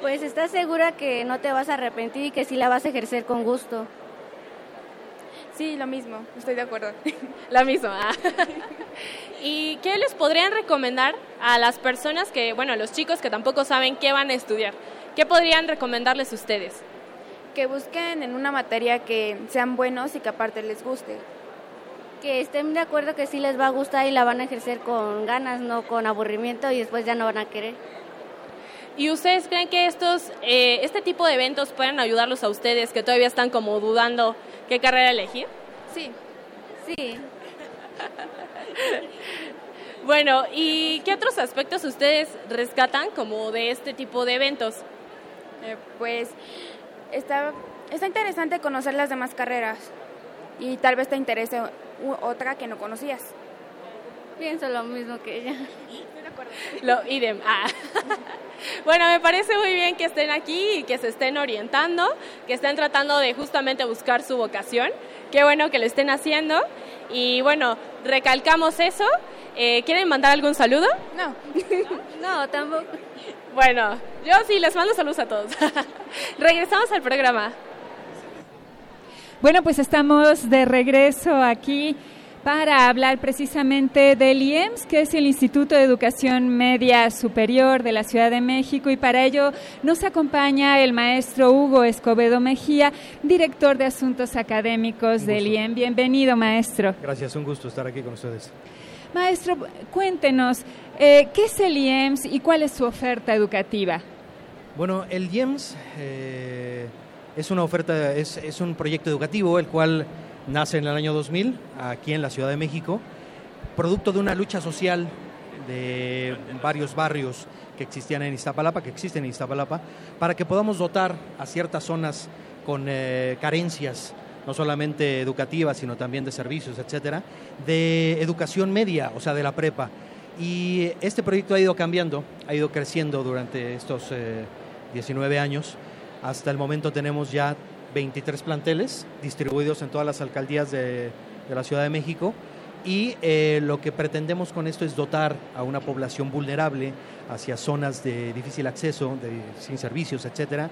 Pues estás segura que no te vas a arrepentir y que sí la vas a ejercer con gusto. Sí, lo mismo, estoy de acuerdo. La misma. ¿Y qué les podrían recomendar a las personas que, bueno, los chicos que tampoco saben qué van a estudiar? ¿Qué podrían recomendarles ustedes? Que busquen en una materia que sean buenos y que aparte les guste. Que estén de acuerdo que sí les va a gustar y la van a ejercer con ganas, no con aburrimiento y después ya no van a querer. ¿Y ustedes creen que estos, eh, este tipo de eventos pueden ayudarlos a ustedes que todavía están como dudando qué carrera elegir? Sí. Sí. bueno, ¿y qué otros aspectos ustedes rescatan como de este tipo de eventos? Eh, pues está, está interesante conocer las demás carreras y tal vez te interese otra que no conocías. Pienso lo mismo que ella. Estoy de acuerdo. Lo idem. Ah. Bueno, me parece muy bien que estén aquí y que se estén orientando, que estén tratando de justamente buscar su vocación. Qué bueno que lo estén haciendo. Y bueno, recalcamos eso. Eh, ¿Quieren mandar algún saludo? No. no, tampoco. Bueno, yo sí les mando saludos a todos. Regresamos al programa. Bueno, pues estamos de regreso aquí para hablar precisamente del IEMS, que es el Instituto de Educación Media Superior de la Ciudad de México, y para ello nos acompaña el maestro Hugo Escobedo Mejía, director de Asuntos Académicos del IEM. Bienvenido, maestro. Gracias, un gusto estar aquí con ustedes. Maestro, cuéntenos, eh, ¿qué es el IEMS y cuál es su oferta educativa? Bueno, el IEMS eh, es una oferta, es, es un proyecto educativo el cual nace en el año 2000 aquí en la Ciudad de México, producto de una lucha social de varios barrios que existían en Iztapalapa, que existen en Iztapalapa, para que podamos dotar a ciertas zonas con eh, carencias, no solamente educativas, sino también de servicios, etcétera, de educación media, o sea, de la prepa. Y este proyecto ha ido cambiando, ha ido creciendo durante estos 19 años. Hasta el momento tenemos ya 23 planteles distribuidos en todas las alcaldías de, la Ciudad de México. Y eh, lo que pretendemos con esto es dotar a una población vulnerable hacia zonas de difícil acceso, de, sin servicios, etcétera,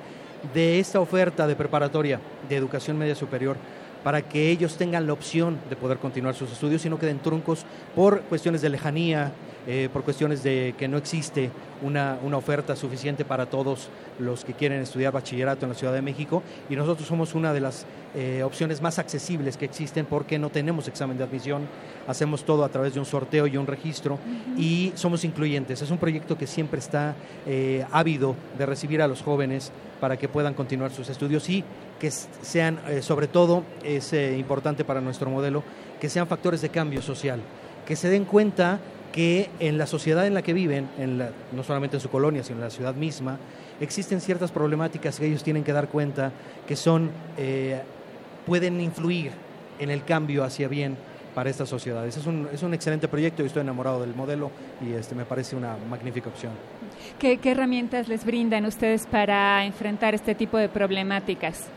de esta oferta de preparatoria de educación media superior para que ellos tengan la opción de poder continuar sus estudios y no queden truncos por cuestiones de lejanía, eh, por cuestiones de que no existe una, una, oferta suficiente para todos los que quieren estudiar bachillerato en la Ciudad de México y nosotros somos una de las eh, opciones más accesibles que existen porque no tenemos examen de admisión, hacemos todo a través de un sorteo y un registro uh -huh. y somos incluyentes. Es un proyecto que siempre está eh, ávido de recibir a los jóvenes para que puedan continuar sus estudios y que sean, eh, sobre todo, es eh, importante para nuestro modelo, que sean factores de cambio social, que se den cuenta que en la sociedad en la que viven, en la, no solamente en su colonia, sino en la ciudad misma, existen ciertas problemáticas que ellos tienen que dar cuenta que son, eh, pueden influir en el cambio hacia bien para estas sociedades. Es un, es un excelente proyecto y estoy enamorado del modelo y este, me parece una magnífica opción. ¿Qué, ¿Qué herramientas les brindan ustedes para enfrentar este tipo de problemáticas?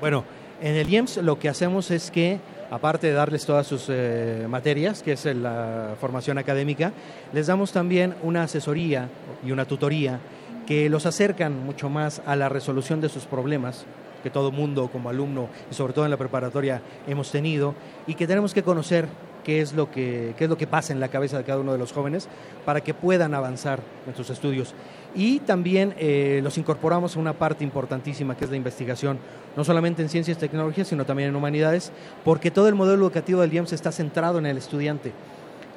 Bueno, en el IEMS lo que hacemos es que aparte de darles todas sus eh, materias, que es la formación académica, les damos también una asesoría y una tutoría que los acercan mucho más a la resolución de sus problemas que todo mundo como alumno y sobre todo en la preparatoria hemos tenido y que tenemos que conocer qué es lo que, qué es lo que pasa en la cabeza de cada uno de los jóvenes para que puedan avanzar en sus estudios. Y también eh, los incorporamos a una parte importantísima que es la investigación, no solamente en ciencias y tecnologías, sino también en humanidades, porque todo el modelo educativo del IEMS está centrado en el estudiante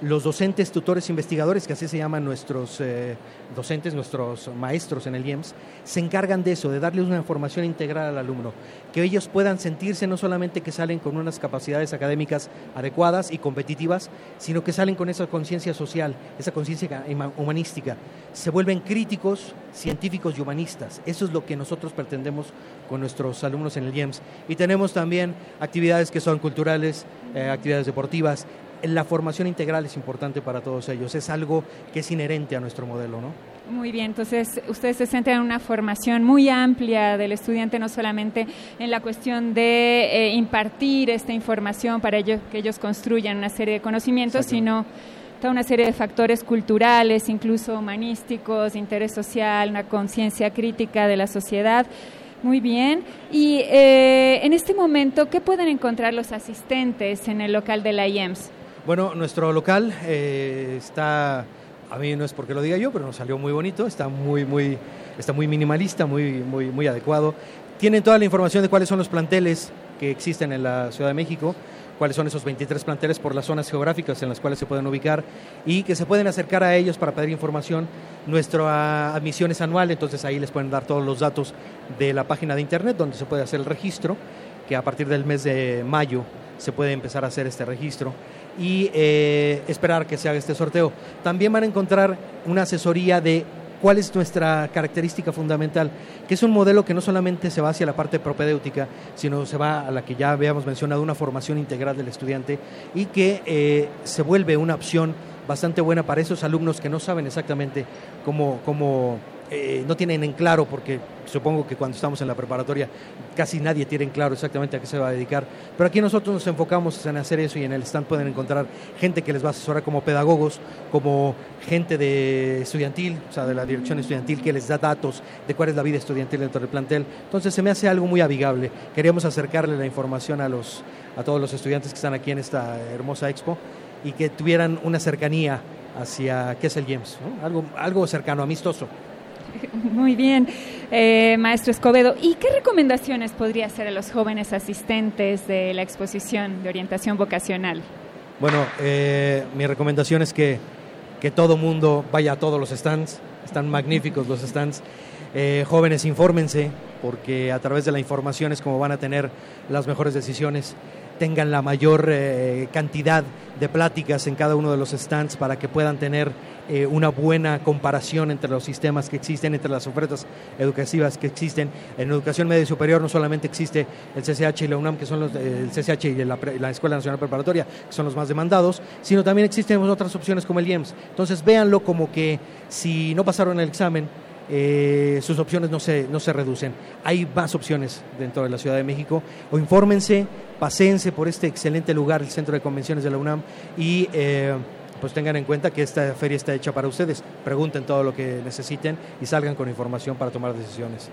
los docentes, tutores, investigadores, que así se llaman nuestros eh, docentes, nuestros maestros en el IEMS, se encargan de eso, de darles una formación integral al alumno, que ellos puedan sentirse no solamente que salen con unas capacidades académicas adecuadas y competitivas, sino que salen con esa conciencia social, esa conciencia humanística, se vuelven críticos, científicos y humanistas. Eso es lo que nosotros pretendemos con nuestros alumnos en el IEMS. Y tenemos también actividades que son culturales, eh, actividades deportivas, la formación integral es importante para todos ellos, es algo que es inherente a nuestro modelo, ¿no? Muy bien, entonces ustedes se centran en una formación muy amplia del estudiante, no solamente en la cuestión de eh, impartir esta información para ello, que ellos construyan una serie de conocimientos, sino toda una serie de factores culturales, incluso humanísticos, interés social, una conciencia crítica de la sociedad. Muy bien. Y eh, en este momento, ¿qué pueden encontrar los asistentes en el local de la IEMS? Bueno, nuestro local eh, está, a mí no es porque lo diga yo, pero nos salió muy bonito, está muy, muy, está muy minimalista, muy, muy, muy adecuado. Tienen toda la información de cuáles son los planteles que existen en la Ciudad de México, cuáles son esos 23 planteles por las zonas geográficas en las cuales se pueden ubicar y que se pueden acercar a ellos para pedir información. Nuestra admisión es anual, entonces ahí les pueden dar todos los datos de la página de internet donde se puede hacer el registro, que a partir del mes de mayo se puede empezar a hacer este registro y eh, esperar que se haga este sorteo. También van a encontrar una asesoría de cuál es nuestra característica fundamental, que es un modelo que no solamente se va hacia la parte propedéutica, sino se va a la que ya habíamos mencionado, una formación integral del estudiante y que eh, se vuelve una opción bastante buena para esos alumnos que no saben exactamente cómo, cómo eh, no tienen en claro, porque supongo que cuando estamos en la preparatoria casi nadie tiene en claro exactamente a qué se va a dedicar, pero aquí nosotros nos enfocamos en hacer eso y en el stand pueden encontrar gente que les va a asesorar como pedagogos, como gente de estudiantil, o sea, de la dirección estudiantil que les da datos de cuál es la vida estudiantil dentro del plantel. Entonces se me hace algo muy amigable. Queríamos acercarle la información a, los, a todos los estudiantes que están aquí en esta hermosa expo y que tuvieran una cercanía hacia qué es el GEMS, algo, algo cercano, amistoso. Muy bien, eh, maestro Escobedo. ¿Y qué recomendaciones podría hacer a los jóvenes asistentes de la exposición de orientación vocacional? Bueno, eh, mi recomendación es que, que todo mundo vaya a todos los stands. Están magníficos los stands. Eh, jóvenes, infórmense, porque a través de la información es como van a tener las mejores decisiones tengan la mayor eh, cantidad de pláticas en cada uno de los stands para que puedan tener eh, una buena comparación entre los sistemas que existen, entre las ofertas educativas que existen. En educación media y superior no solamente existe el CCH y la UNAM, que son los, el CCH y la, la, Escuela Nacional Preparatoria, que son los más demandados, sino también existen otras opciones como el IEMS. Entonces véanlo como que si no pasaron el examen, eh, sus opciones no se, no se reducen. Hay más opciones dentro de la Ciudad de México. O infórmense, paséense por este excelente lugar, el Centro de Convenciones de la UNAM, y eh, pues tengan en cuenta que esta feria está hecha para ustedes. Pregunten todo lo que necesiten y salgan con información para tomar decisiones.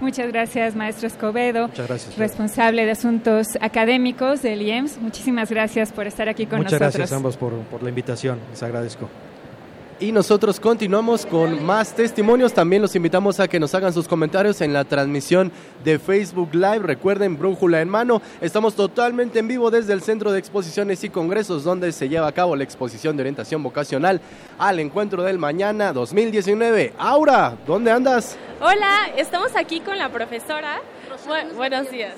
Muchas gracias, maestro Escobedo. Muchas gracias. Responsable de asuntos académicos del IEMS. Muchísimas gracias por estar aquí con nosotros. Muchas gracias a ambos por, por la invitación. Les agradezco. Y nosotros continuamos con más testimonios. También los invitamos a que nos hagan sus comentarios en la transmisión de Facebook Live. Recuerden, brújula en mano. Estamos totalmente en vivo desde el Centro de Exposiciones y Congresos, donde se lleva a cabo la exposición de orientación vocacional al encuentro del mañana 2019. Aura, ¿dónde andas? Hola, estamos aquí con la profesora. buenos días.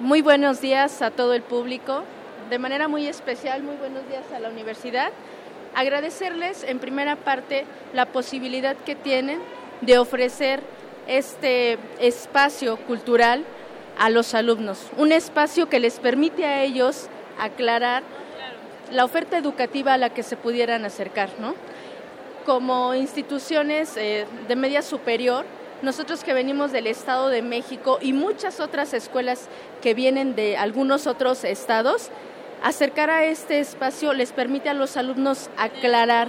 Muy buenos días a todo el público. De manera muy especial, muy buenos días a la universidad agradecerles en primera parte la posibilidad que tienen de ofrecer este espacio cultural a los alumnos, un espacio que les permite a ellos aclarar la oferta educativa a la que se pudieran acercar, ¿no? Como instituciones eh, de media superior, nosotros que venimos del Estado de México y muchas otras escuelas que vienen de algunos otros estados, acercar a este espacio les permite a los alumnos aclarar,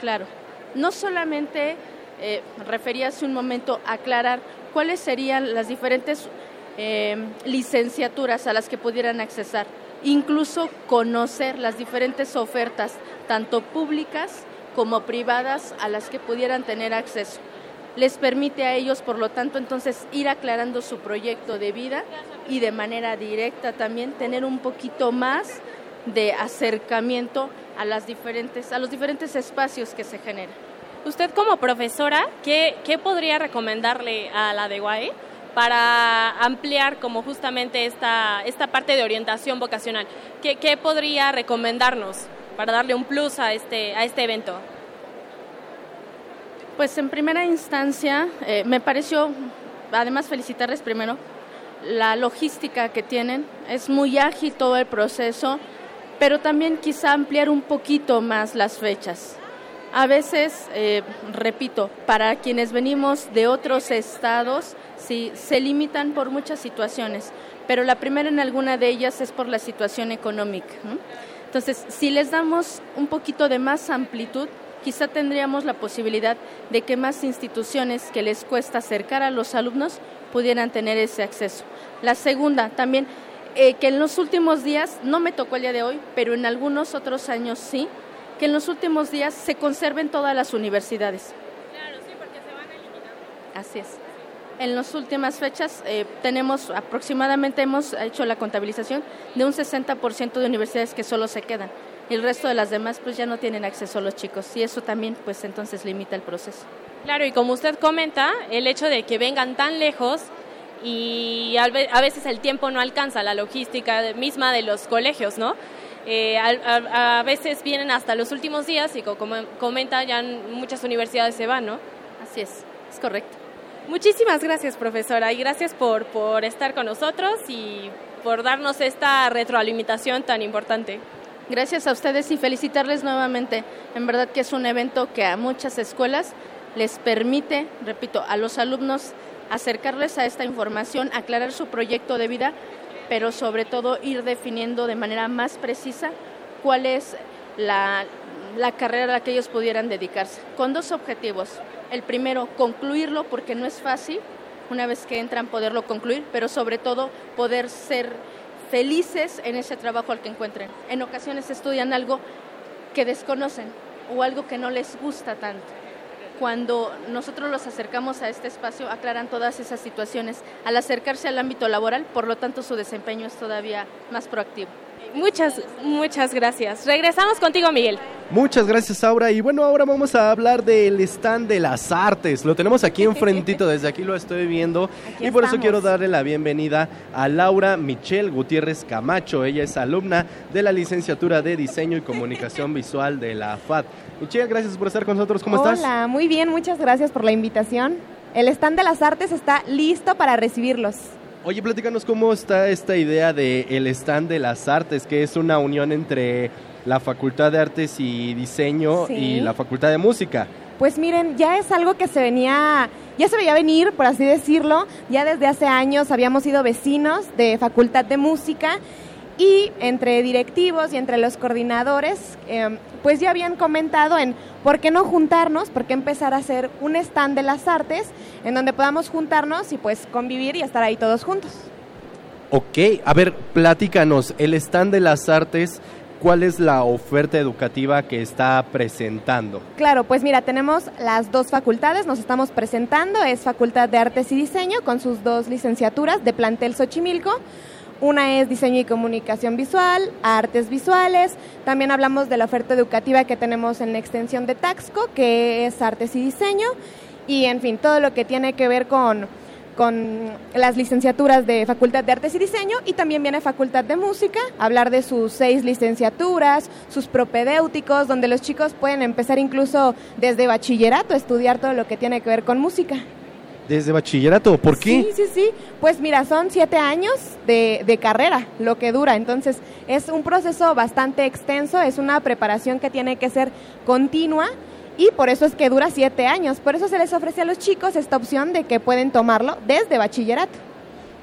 claro, no solamente, eh, refería hace un momento, aclarar cuáles serían las diferentes eh, licenciaturas a las que pudieran accesar, incluso conocer las diferentes ofertas, tanto públicas como privadas, a las que pudieran tener acceso les permite a ellos, por lo tanto, entonces ir aclarando su proyecto de vida y de manera directa también tener un poquito más de acercamiento a las diferentes a los diferentes espacios que se generan. Usted como profesora, ¿qué, qué podría recomendarle a la de UAE para ampliar como justamente esta, esta parte de orientación vocacional? ¿Qué, ¿Qué podría recomendarnos para darle un plus a este, a este evento? Pues en primera instancia eh, me pareció, además felicitarles primero, la logística que tienen, es muy ágil todo el proceso, pero también quizá ampliar un poquito más las fechas. A veces, eh, repito, para quienes venimos de otros estados, sí, se limitan por muchas situaciones, pero la primera en alguna de ellas es por la situación económica. Entonces, si les damos un poquito de más amplitud, quizá tendríamos la posibilidad de que más instituciones que les cuesta acercar a los alumnos pudieran tener ese acceso. La segunda, también, eh, que en los últimos días, no me tocó el día de hoy, pero en algunos otros años sí, que en los últimos días se conserven todas las universidades. Claro, sí, porque se van eliminando. Así es. En las últimas fechas eh, tenemos aproximadamente, hemos hecho la contabilización de un 60% de universidades que solo se quedan y el resto de las demás pues ya no tienen acceso a los chicos y eso también pues entonces limita el proceso. Claro, y como usted comenta, el hecho de que vengan tan lejos y a veces el tiempo no alcanza, la logística misma de los colegios, ¿no? Eh, a, veces vienen hasta los últimos días y como comenta, ya muchas universidades se van, ¿no? Así es, es correcto. Muchísimas gracias, profesora, y gracias por, por estar con nosotros y por darnos esta retroalimentación tan importante. Gracias a ustedes y felicitarles nuevamente. En verdad que es un evento que a muchas escuelas les permite, repito, a los alumnos acercarles a esta información, aclarar su proyecto de vida, pero sobre todo ir definiendo de manera más precisa cuál es la, carrera a la que ellos pudieran dedicarse, con dos objetivos. El primero, concluirlo, porque no es fácil, una vez que entran, poderlo concluir, pero sobre todo poder ser felices en ese trabajo al que encuentren. En ocasiones estudian algo que desconocen o algo que no les gusta tanto. Cuando nosotros los acercamos a este espacio, aclaran todas esas situaciones. Al acercarse al ámbito laboral, por lo tanto, su desempeño es todavía más proactivo. Muchas, muchas gracias. Regresamos contigo, Miguel. Muchas gracias, Aura. Y bueno, ahora vamos a hablar del stand de las artes. Lo tenemos aquí enfrentito, desde aquí lo estoy viendo. y por eso quiero darle la bienvenida a Laura Michelle Gutiérrez Camacho. Ella es alumna de la licenciatura de Diseño y Comunicación Visual de la FAD. Michelle, gracias por estar con nosotros. ¿Cómo estás? Hola, muy bien, muchas gracias por la invitación. El stand de las artes está listo para recibirlos. Oye, platícanos cómo está esta idea de el stand de las artes, que es una unión entre la Facultad de Artes y Diseño y la Facultad de Música. Pues miren, ya es algo que se venía, ya se veía venir, por así decirlo. Ya desde hace años habíamos sido vecinos de Facultad de Música y entre directivos y entre los coordinadores, em, pues ya habían comentado en por qué no juntarnos, por qué empezar a hacer un stand de las artes en donde podamos juntarnos y pues convivir y estar ahí todos juntos. Ok, a ver, platícanos, el stand de las artes, ¿cuál es la oferta educativa que está presentando? Claro, pues mira, tenemos las dos facultades, nos estamos presentando, es Facultad de Artes y Diseño con sus dos licenciaturas de plantel Xochimilco una es diseño y comunicación visual, artes visuales. También hablamos de la oferta educativa que tenemos en la extensión de Taxco, que es artes y diseño. Y en fin, todo lo que tiene que ver con, con las licenciaturas de Facultad de Artes y Diseño y también viene Facultad de Música, hablar de sus seis licenciaturas, sus propedéuticos, donde los chicos pueden empezar incluso desde bachillerato a estudiar todo lo que tiene que ver con música. Desde bachillerato, ¿por qué? Sí, sí, sí. Pues mira, son siete años de, de, carrera lo que dura. Entonces, es un proceso bastante extenso, es una preparación que tiene que ser continua y por eso es que dura siete años. Por eso se les ofrece a los chicos esta opción de que pueden tomarlo desde bachillerato.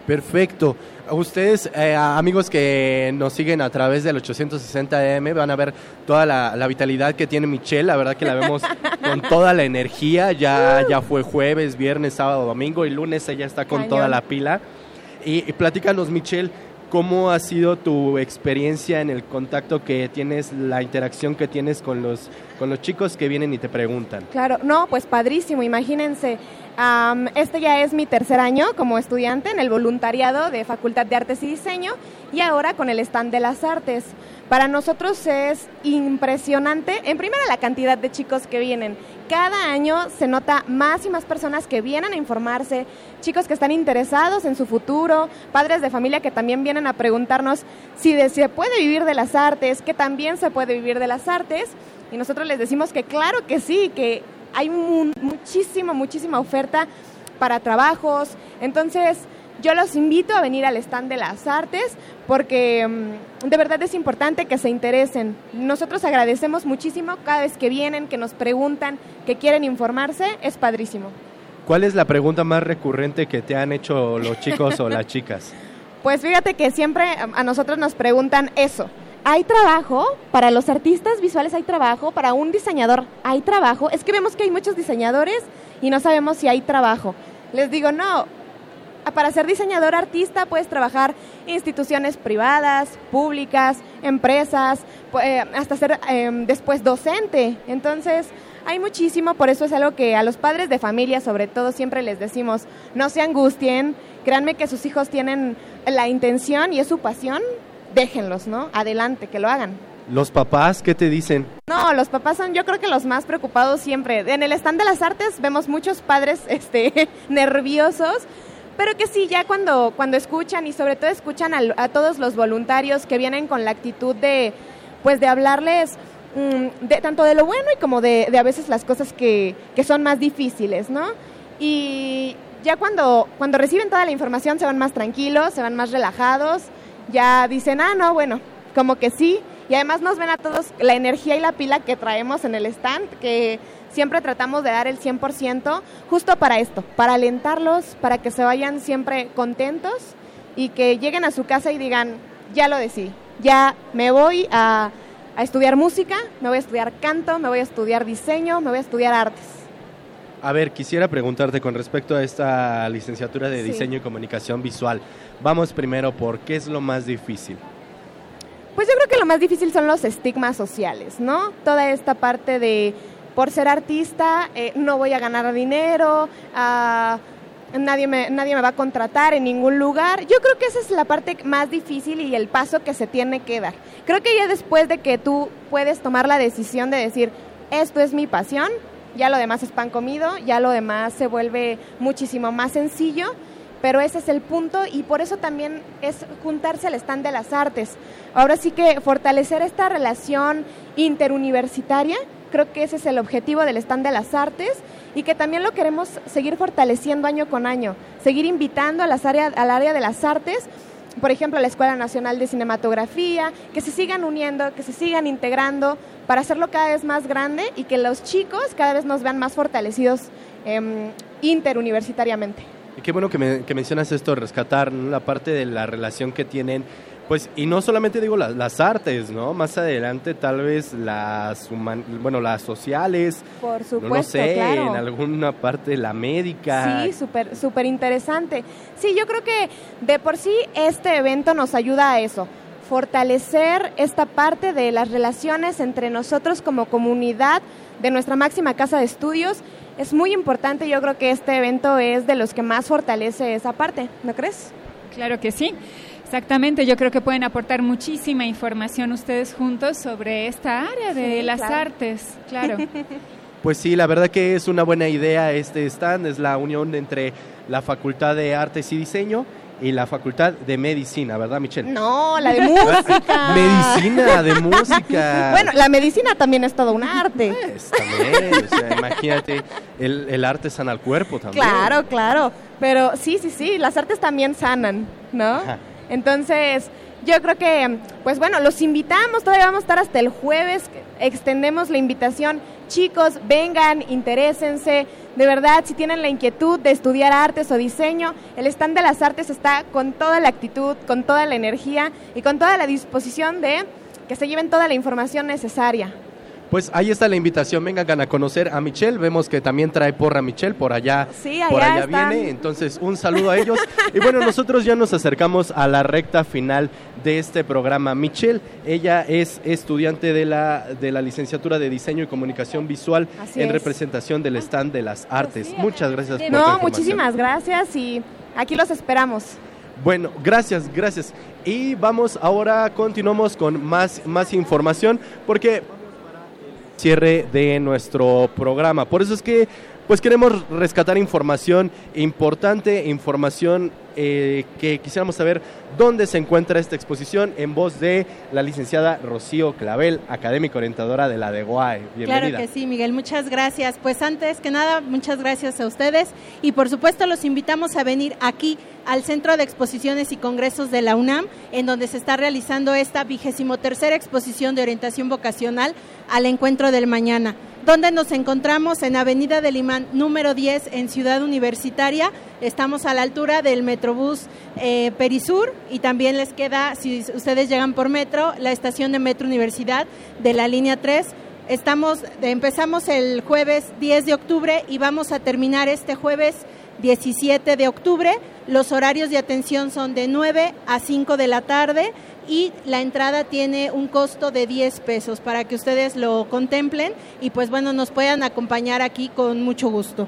Perfecto. Ustedes, eh, amigos que nos siguen a través del 860M, van a ver toda la, vitalidad que tiene Michelle. La verdad que la vemos con toda la energía. Ya, ya fue jueves, viernes, sábado, domingo y lunes ella está con toda la pila. Y, y platícanos, Michelle, ¿Cómo ha sido tu experiencia en el contacto que tienes, la interacción que tienes con los, con los chicos que vienen y te preguntan? Claro, no, pues padrísimo, imagínense. este ya es mi tercer año como estudiante en el voluntariado de Facultad de Artes y Diseño y ahora con el stand de las artes. Para nosotros es impresionante, en primera la cantidad de chicos que vienen. Cada año se nota más y más personas que vienen a informarse, chicos que están interesados en su futuro, padres de familia que también vienen a preguntarnos si se puede vivir de las artes, que también se puede vivir de las artes. Y nosotros les decimos que claro que sí, que hay muchísima, muchísima oferta para trabajos. Entonces, yo los invito a venir al stand de las artes porque mm, de verdad es importante que se interesen. Nosotros agradecemos muchísimo cada vez que vienen, que nos preguntan, que quieren informarse, es padrísimo. ¿Cuál es la pregunta más recurrente que te han hecho los chicos o las chicas? Pues fíjate que siempre a nosotros nos preguntan eso. ¿Hay trabajo? Para los artistas visuales hay trabajo, para un diseñador hay trabajo. Es que vemos que hay muchos diseñadores y no sabemos si hay trabajo. Les digo, no, para ser diseñador artista puedes trabajar instituciones privadas, públicas, empresas, eh, hasta ser em, después docente. Entonces, hay muchísimo, por eso es algo que a los padres de familia sobre todo siempre les decimos, no se angustien, créanme que sus hijos tienen la intención y es su pasión, déjenlos, ¿no? Adelante, que lo hagan. ¿Los papás qué te dicen? No, los papás son yo creo que los más preocupados siempre. En el stand de las artes vemos muchos padres este, nerviosos pero que sí, ya cuando, cuando escuchan y sobre todo escuchan a, todos los voluntarios que vienen con la actitud de, pues de hablarles mm, de, tanto de lo bueno y como de, de a veces las cosas que, que, son más difíciles, ¿no? Y ya cuando, cuando reciben toda la información se van más tranquilos, se van más relajados, ya dicen, ah, no, bueno, como que sí. Y además nos ven a todos la energía y la pila que traemos en el stand, que siempre tratamos de dar el 100% justo para esto, para alentarlos, para que se vayan siempre contentos y que lleguen a su casa y digan, ya lo decí, ya me voy a, estudiar música, me voy a estudiar canto, me voy a estudiar diseño, me voy a estudiar artes. A ver, quisiera preguntarte con respecto a esta licenciatura de diseño y comunicación visual. Vamos primero por qué es lo más difícil. Pues yo creo que lo más difícil son los estigmas sociales, ¿no? Toda esta parte de por ser artista eh, no voy a ganar dinero, ah, nadie, me, nadie me va a contratar en ningún lugar. Yo creo que esa es la parte más difícil y el paso que se tiene que dar. Creo que ya después de que tú puedes tomar la decisión de decir, esto es mi pasión, ya lo demás es pan comido, ya lo demás se vuelve muchísimo más sencillo, pero ese es el punto y por eso también es juntarse al stand de las artes. Ahora sí que fortalecer esta relación interuniversitaria creo que ese es el objetivo del stand de las artes y que también lo queremos seguir fortaleciendo año con año, seguir invitando a las áreas, al área de las artes, por ejemplo, la Escuela Nacional de Cinematografía, que se sigan uniendo, que se sigan integrando para hacerlo cada vez más grande y que los chicos cada vez nos vean más fortalecidos eh, interuniversitariamente. Y qué bueno que, que mencionas esto, rescatar la parte de la relación que tienen pues, y no solamente digo las, artes, ¿no? Más adelante tal vez las, bueno, las sociales. Por supuesto, No sé, en alguna parte la médica. Sí, súper súper interesante. Sí, yo creo que de por sí este evento nos ayuda a eso, fortalecer esta parte de las relaciones entre nosotros como comunidad de nuestra máxima casa de estudios. Es muy importante, yo creo que este evento es de los que más fortalece esa parte, ¿no crees? Claro que sí. Exactamente, yo creo que pueden aportar muchísima información ustedes juntos sobre esta área de las artes, claro. Pues sí, la verdad que es una buena idea este stand, es la unión entre la Facultad de Artes y Diseño y la Facultad de Medicina, ¿verdad, Michelle? No, la de música. medicina, de música. Bueno, la medicina también es todo un arte. Pues, también, o sea, imagínate. el, el arte sana al cuerpo también. Claro, claro. Pero sí, sí, sí, las artes también sanan, ¿no? Ajá. Entonces, yo creo que, pues bueno, los invitamos, todavía vamos a estar hasta el jueves, extendemos la invitación. Chicos, vengan, interésense. De verdad, si tienen la inquietud de estudiar artes o diseño, el stand de las artes está con toda la actitud, con toda la energía y con toda la disposición de que se lleven toda la información necesaria. Pues ahí está la invitación, vengan a conocer a Michelle, vemos que también trae porra Michelle, por allá, Sí, por allá allá están. viene, entonces un saludo a ellos. y bueno, nosotros ya nos acercamos a la recta final de este programa. Michelle, ella es estudiante de la, de la licenciatura de Diseño y Comunicación Visual Así en es. representación del stand de las artes. Muchas gracias por tu No, muchísimas gracias y aquí los esperamos. Bueno, gracias, gracias. Y vamos ahora, continuamos con más, más información porque cierre de nuestro programa. Por eso es que pues queremos rescatar información importante, información eh, que quisiéramos saber dónde se encuentra esta exposición en voz de la licenciada Rocío Clavel, académica orientadora de la DEGUAE. Bienvenida. Claro que sí, Miguel, muchas gracias. Pues antes que nada, muchas gracias a ustedes y por supuesto los invitamos a venir aquí al Centro de Exposiciones y Congresos de la UNAM, en donde se está realizando esta vigésimo tercera exposición de orientación vocacional al encuentro del mañana donde nos encontramos en Avenida del Imán número 10 en Ciudad Universitaria. Estamos a la altura del Metrobús eh, Perisur y también les queda, si ustedes llegan por metro, la estación de Metro Universidad de la línea 3. Estamos, empezamos el jueves 10 de octubre y vamos a terminar este jueves 17 de octubre. Los horarios de atención son de 9 a 5 de la tarde y la entrada tiene un costo de 10 pesos para que ustedes lo contemplen y pues bueno, nos puedan acompañar aquí con mucho gusto.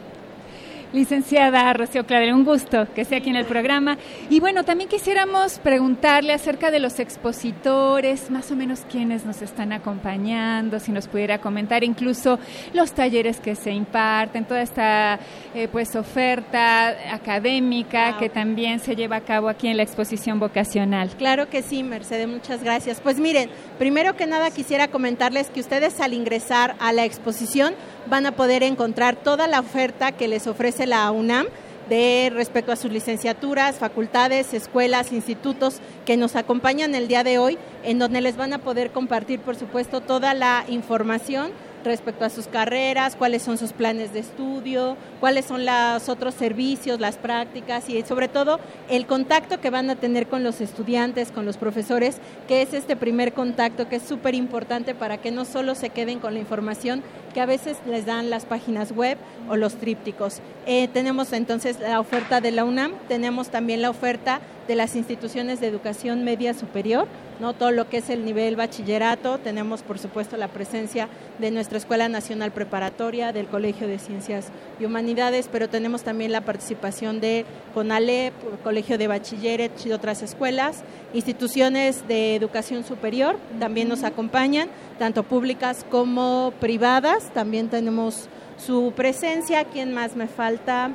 Licenciada Rocío Clavel, un gusto que esté aquí en el programa. Y bueno, también quisiéramos preguntarle acerca de los expositores, más o menos quiénes nos están acompañando, si nos pudiera comentar incluso los talleres que se imparten, toda esta eh, pues oferta académica que también se lleva a cabo aquí en la exposición vocacional. Claro que sí, Mercedes, muchas gracias. Pues miren, primero que nada quisiera comentarles que ustedes al ingresar a la exposición van a poder encontrar toda la oferta que les ofrece la UNAM de respecto a sus licenciaturas, facultades, escuelas, institutos que nos acompañan el día de hoy, en donde les van a poder compartir, por supuesto, toda la información respecto a sus carreras, cuáles son sus planes de estudio, cuáles son los otros servicios, las prácticas y sobre todo el contacto que van a tener con los estudiantes, con los profesores, que es este primer contacto que es súper importante para que no solo se queden con la información que a veces les dan las páginas web o los trípticos. Eh, tenemos entonces la oferta de la UNAM, tenemos también la oferta de las instituciones de educación media superior, no todo lo que es el nivel bachillerato, tenemos por supuesto la presencia de nuestra Escuela Nacional Preparatoria, del Colegio de Ciencias y Humanidades, pero tenemos también la participación de CONALEP, Colegio de Bachilleres y otras escuelas, instituciones de educación superior también nos acompañan, tanto públicas como privadas, también tenemos su presencia, ¿quién más me falta?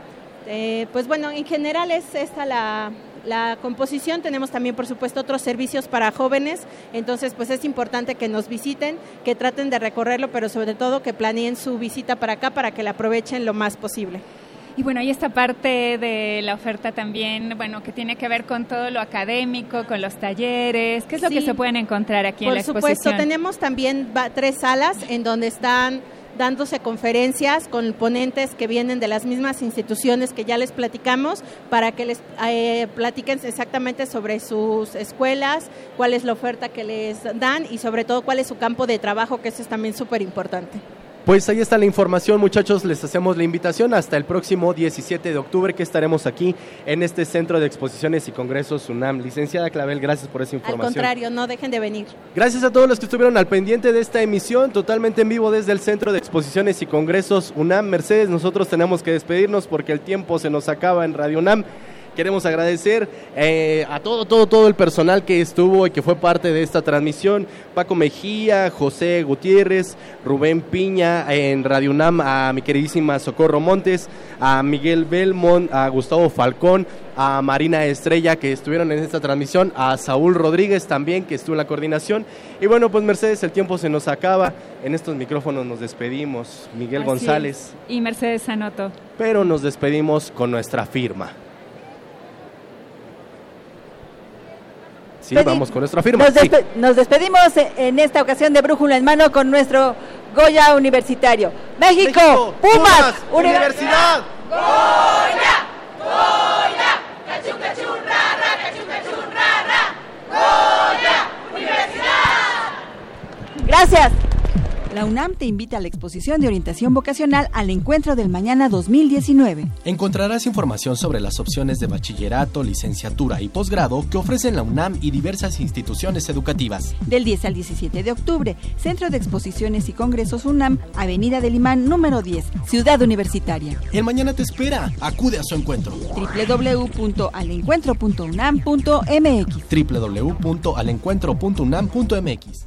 Eh, pues bueno, en general es esta la, la composición. Tenemos también, por supuesto, otros servicios para jóvenes. Entonces, pues es importante que nos visiten, que traten de recorrerlo, pero sobre todo que planeen su visita para acá para que la aprovechen lo más posible. Y bueno, hay esta parte de la oferta también, bueno, que tiene que ver con todo lo académico, con los talleres. ¿Qué es lo Sí. que se pueden encontrar aquí en Por la supuesto, exposición? tenemos también tres salas en donde están dándose conferencias con ponentes que vienen de las mismas instituciones que ya les platicamos para que les eh, platiquen exactamente sobre sus escuelas, cuál es la oferta que les dan y sobre todo cuál es su campo de trabajo, que eso es también súper importante. Pues ahí está la información, muchachos. Les hacemos la invitación hasta el próximo 17 de octubre que estaremos aquí en este Centro de Exposiciones y Congresos UNAM. Licenciada Clavel, gracias por esa Al información. contrario, no dejen de venir. Gracias a todos los que estuvieron al pendiente de esta emisión, totalmente en vivo desde el Centro de Exposiciones y Congresos UNAM. Mercedes, nosotros tenemos que despedirnos porque el tiempo se nos acaba en Radio UNAM. Queremos agradecer eh, a todo, todo, todo el personal que estuvo y que fue parte de esta transmisión. Paco Mejía, José Gutiérrez, Rubén Piña, en Radio UNAM, a mi queridísima Socorro Montes, a Miguel Belmont, a Gustavo Falcón, a Marina Estrella que estuvieron en esta transmisión, a Saúl Rodríguez también que estuvo en la coordinación. Y bueno, pues Mercedes, el tiempo se nos acaba. En estos micrófonos nos despedimos. Miguel Así González. es. Y Mercedes Sanoto. Pero nos despedimos con nuestra firma. Sí, Pedi- vamos con nuestra firma. Nos, sí. despe- nos despedimos en esta ocasión de Brújula en Mano con nuestro Goya Universitario. México, Pumas, Universidad. Gracias. La UNAM te invita a la exposición de orientación vocacional al Encuentro del Mañana 2019. Encontrarás información sobre las opciones de bachillerato, licenciatura y posgrado que ofrecen la UNAM y diversas instituciones educativas. Del 10 al 17 de octubre, Centro de Exposiciones y Congresos UNAM, Avenida del Imán número 10, Ciudad Universitaria. El mañana te espera. Acude a su encuentro. www.alencuentro.unam.mx www.alencuentro.unam.mx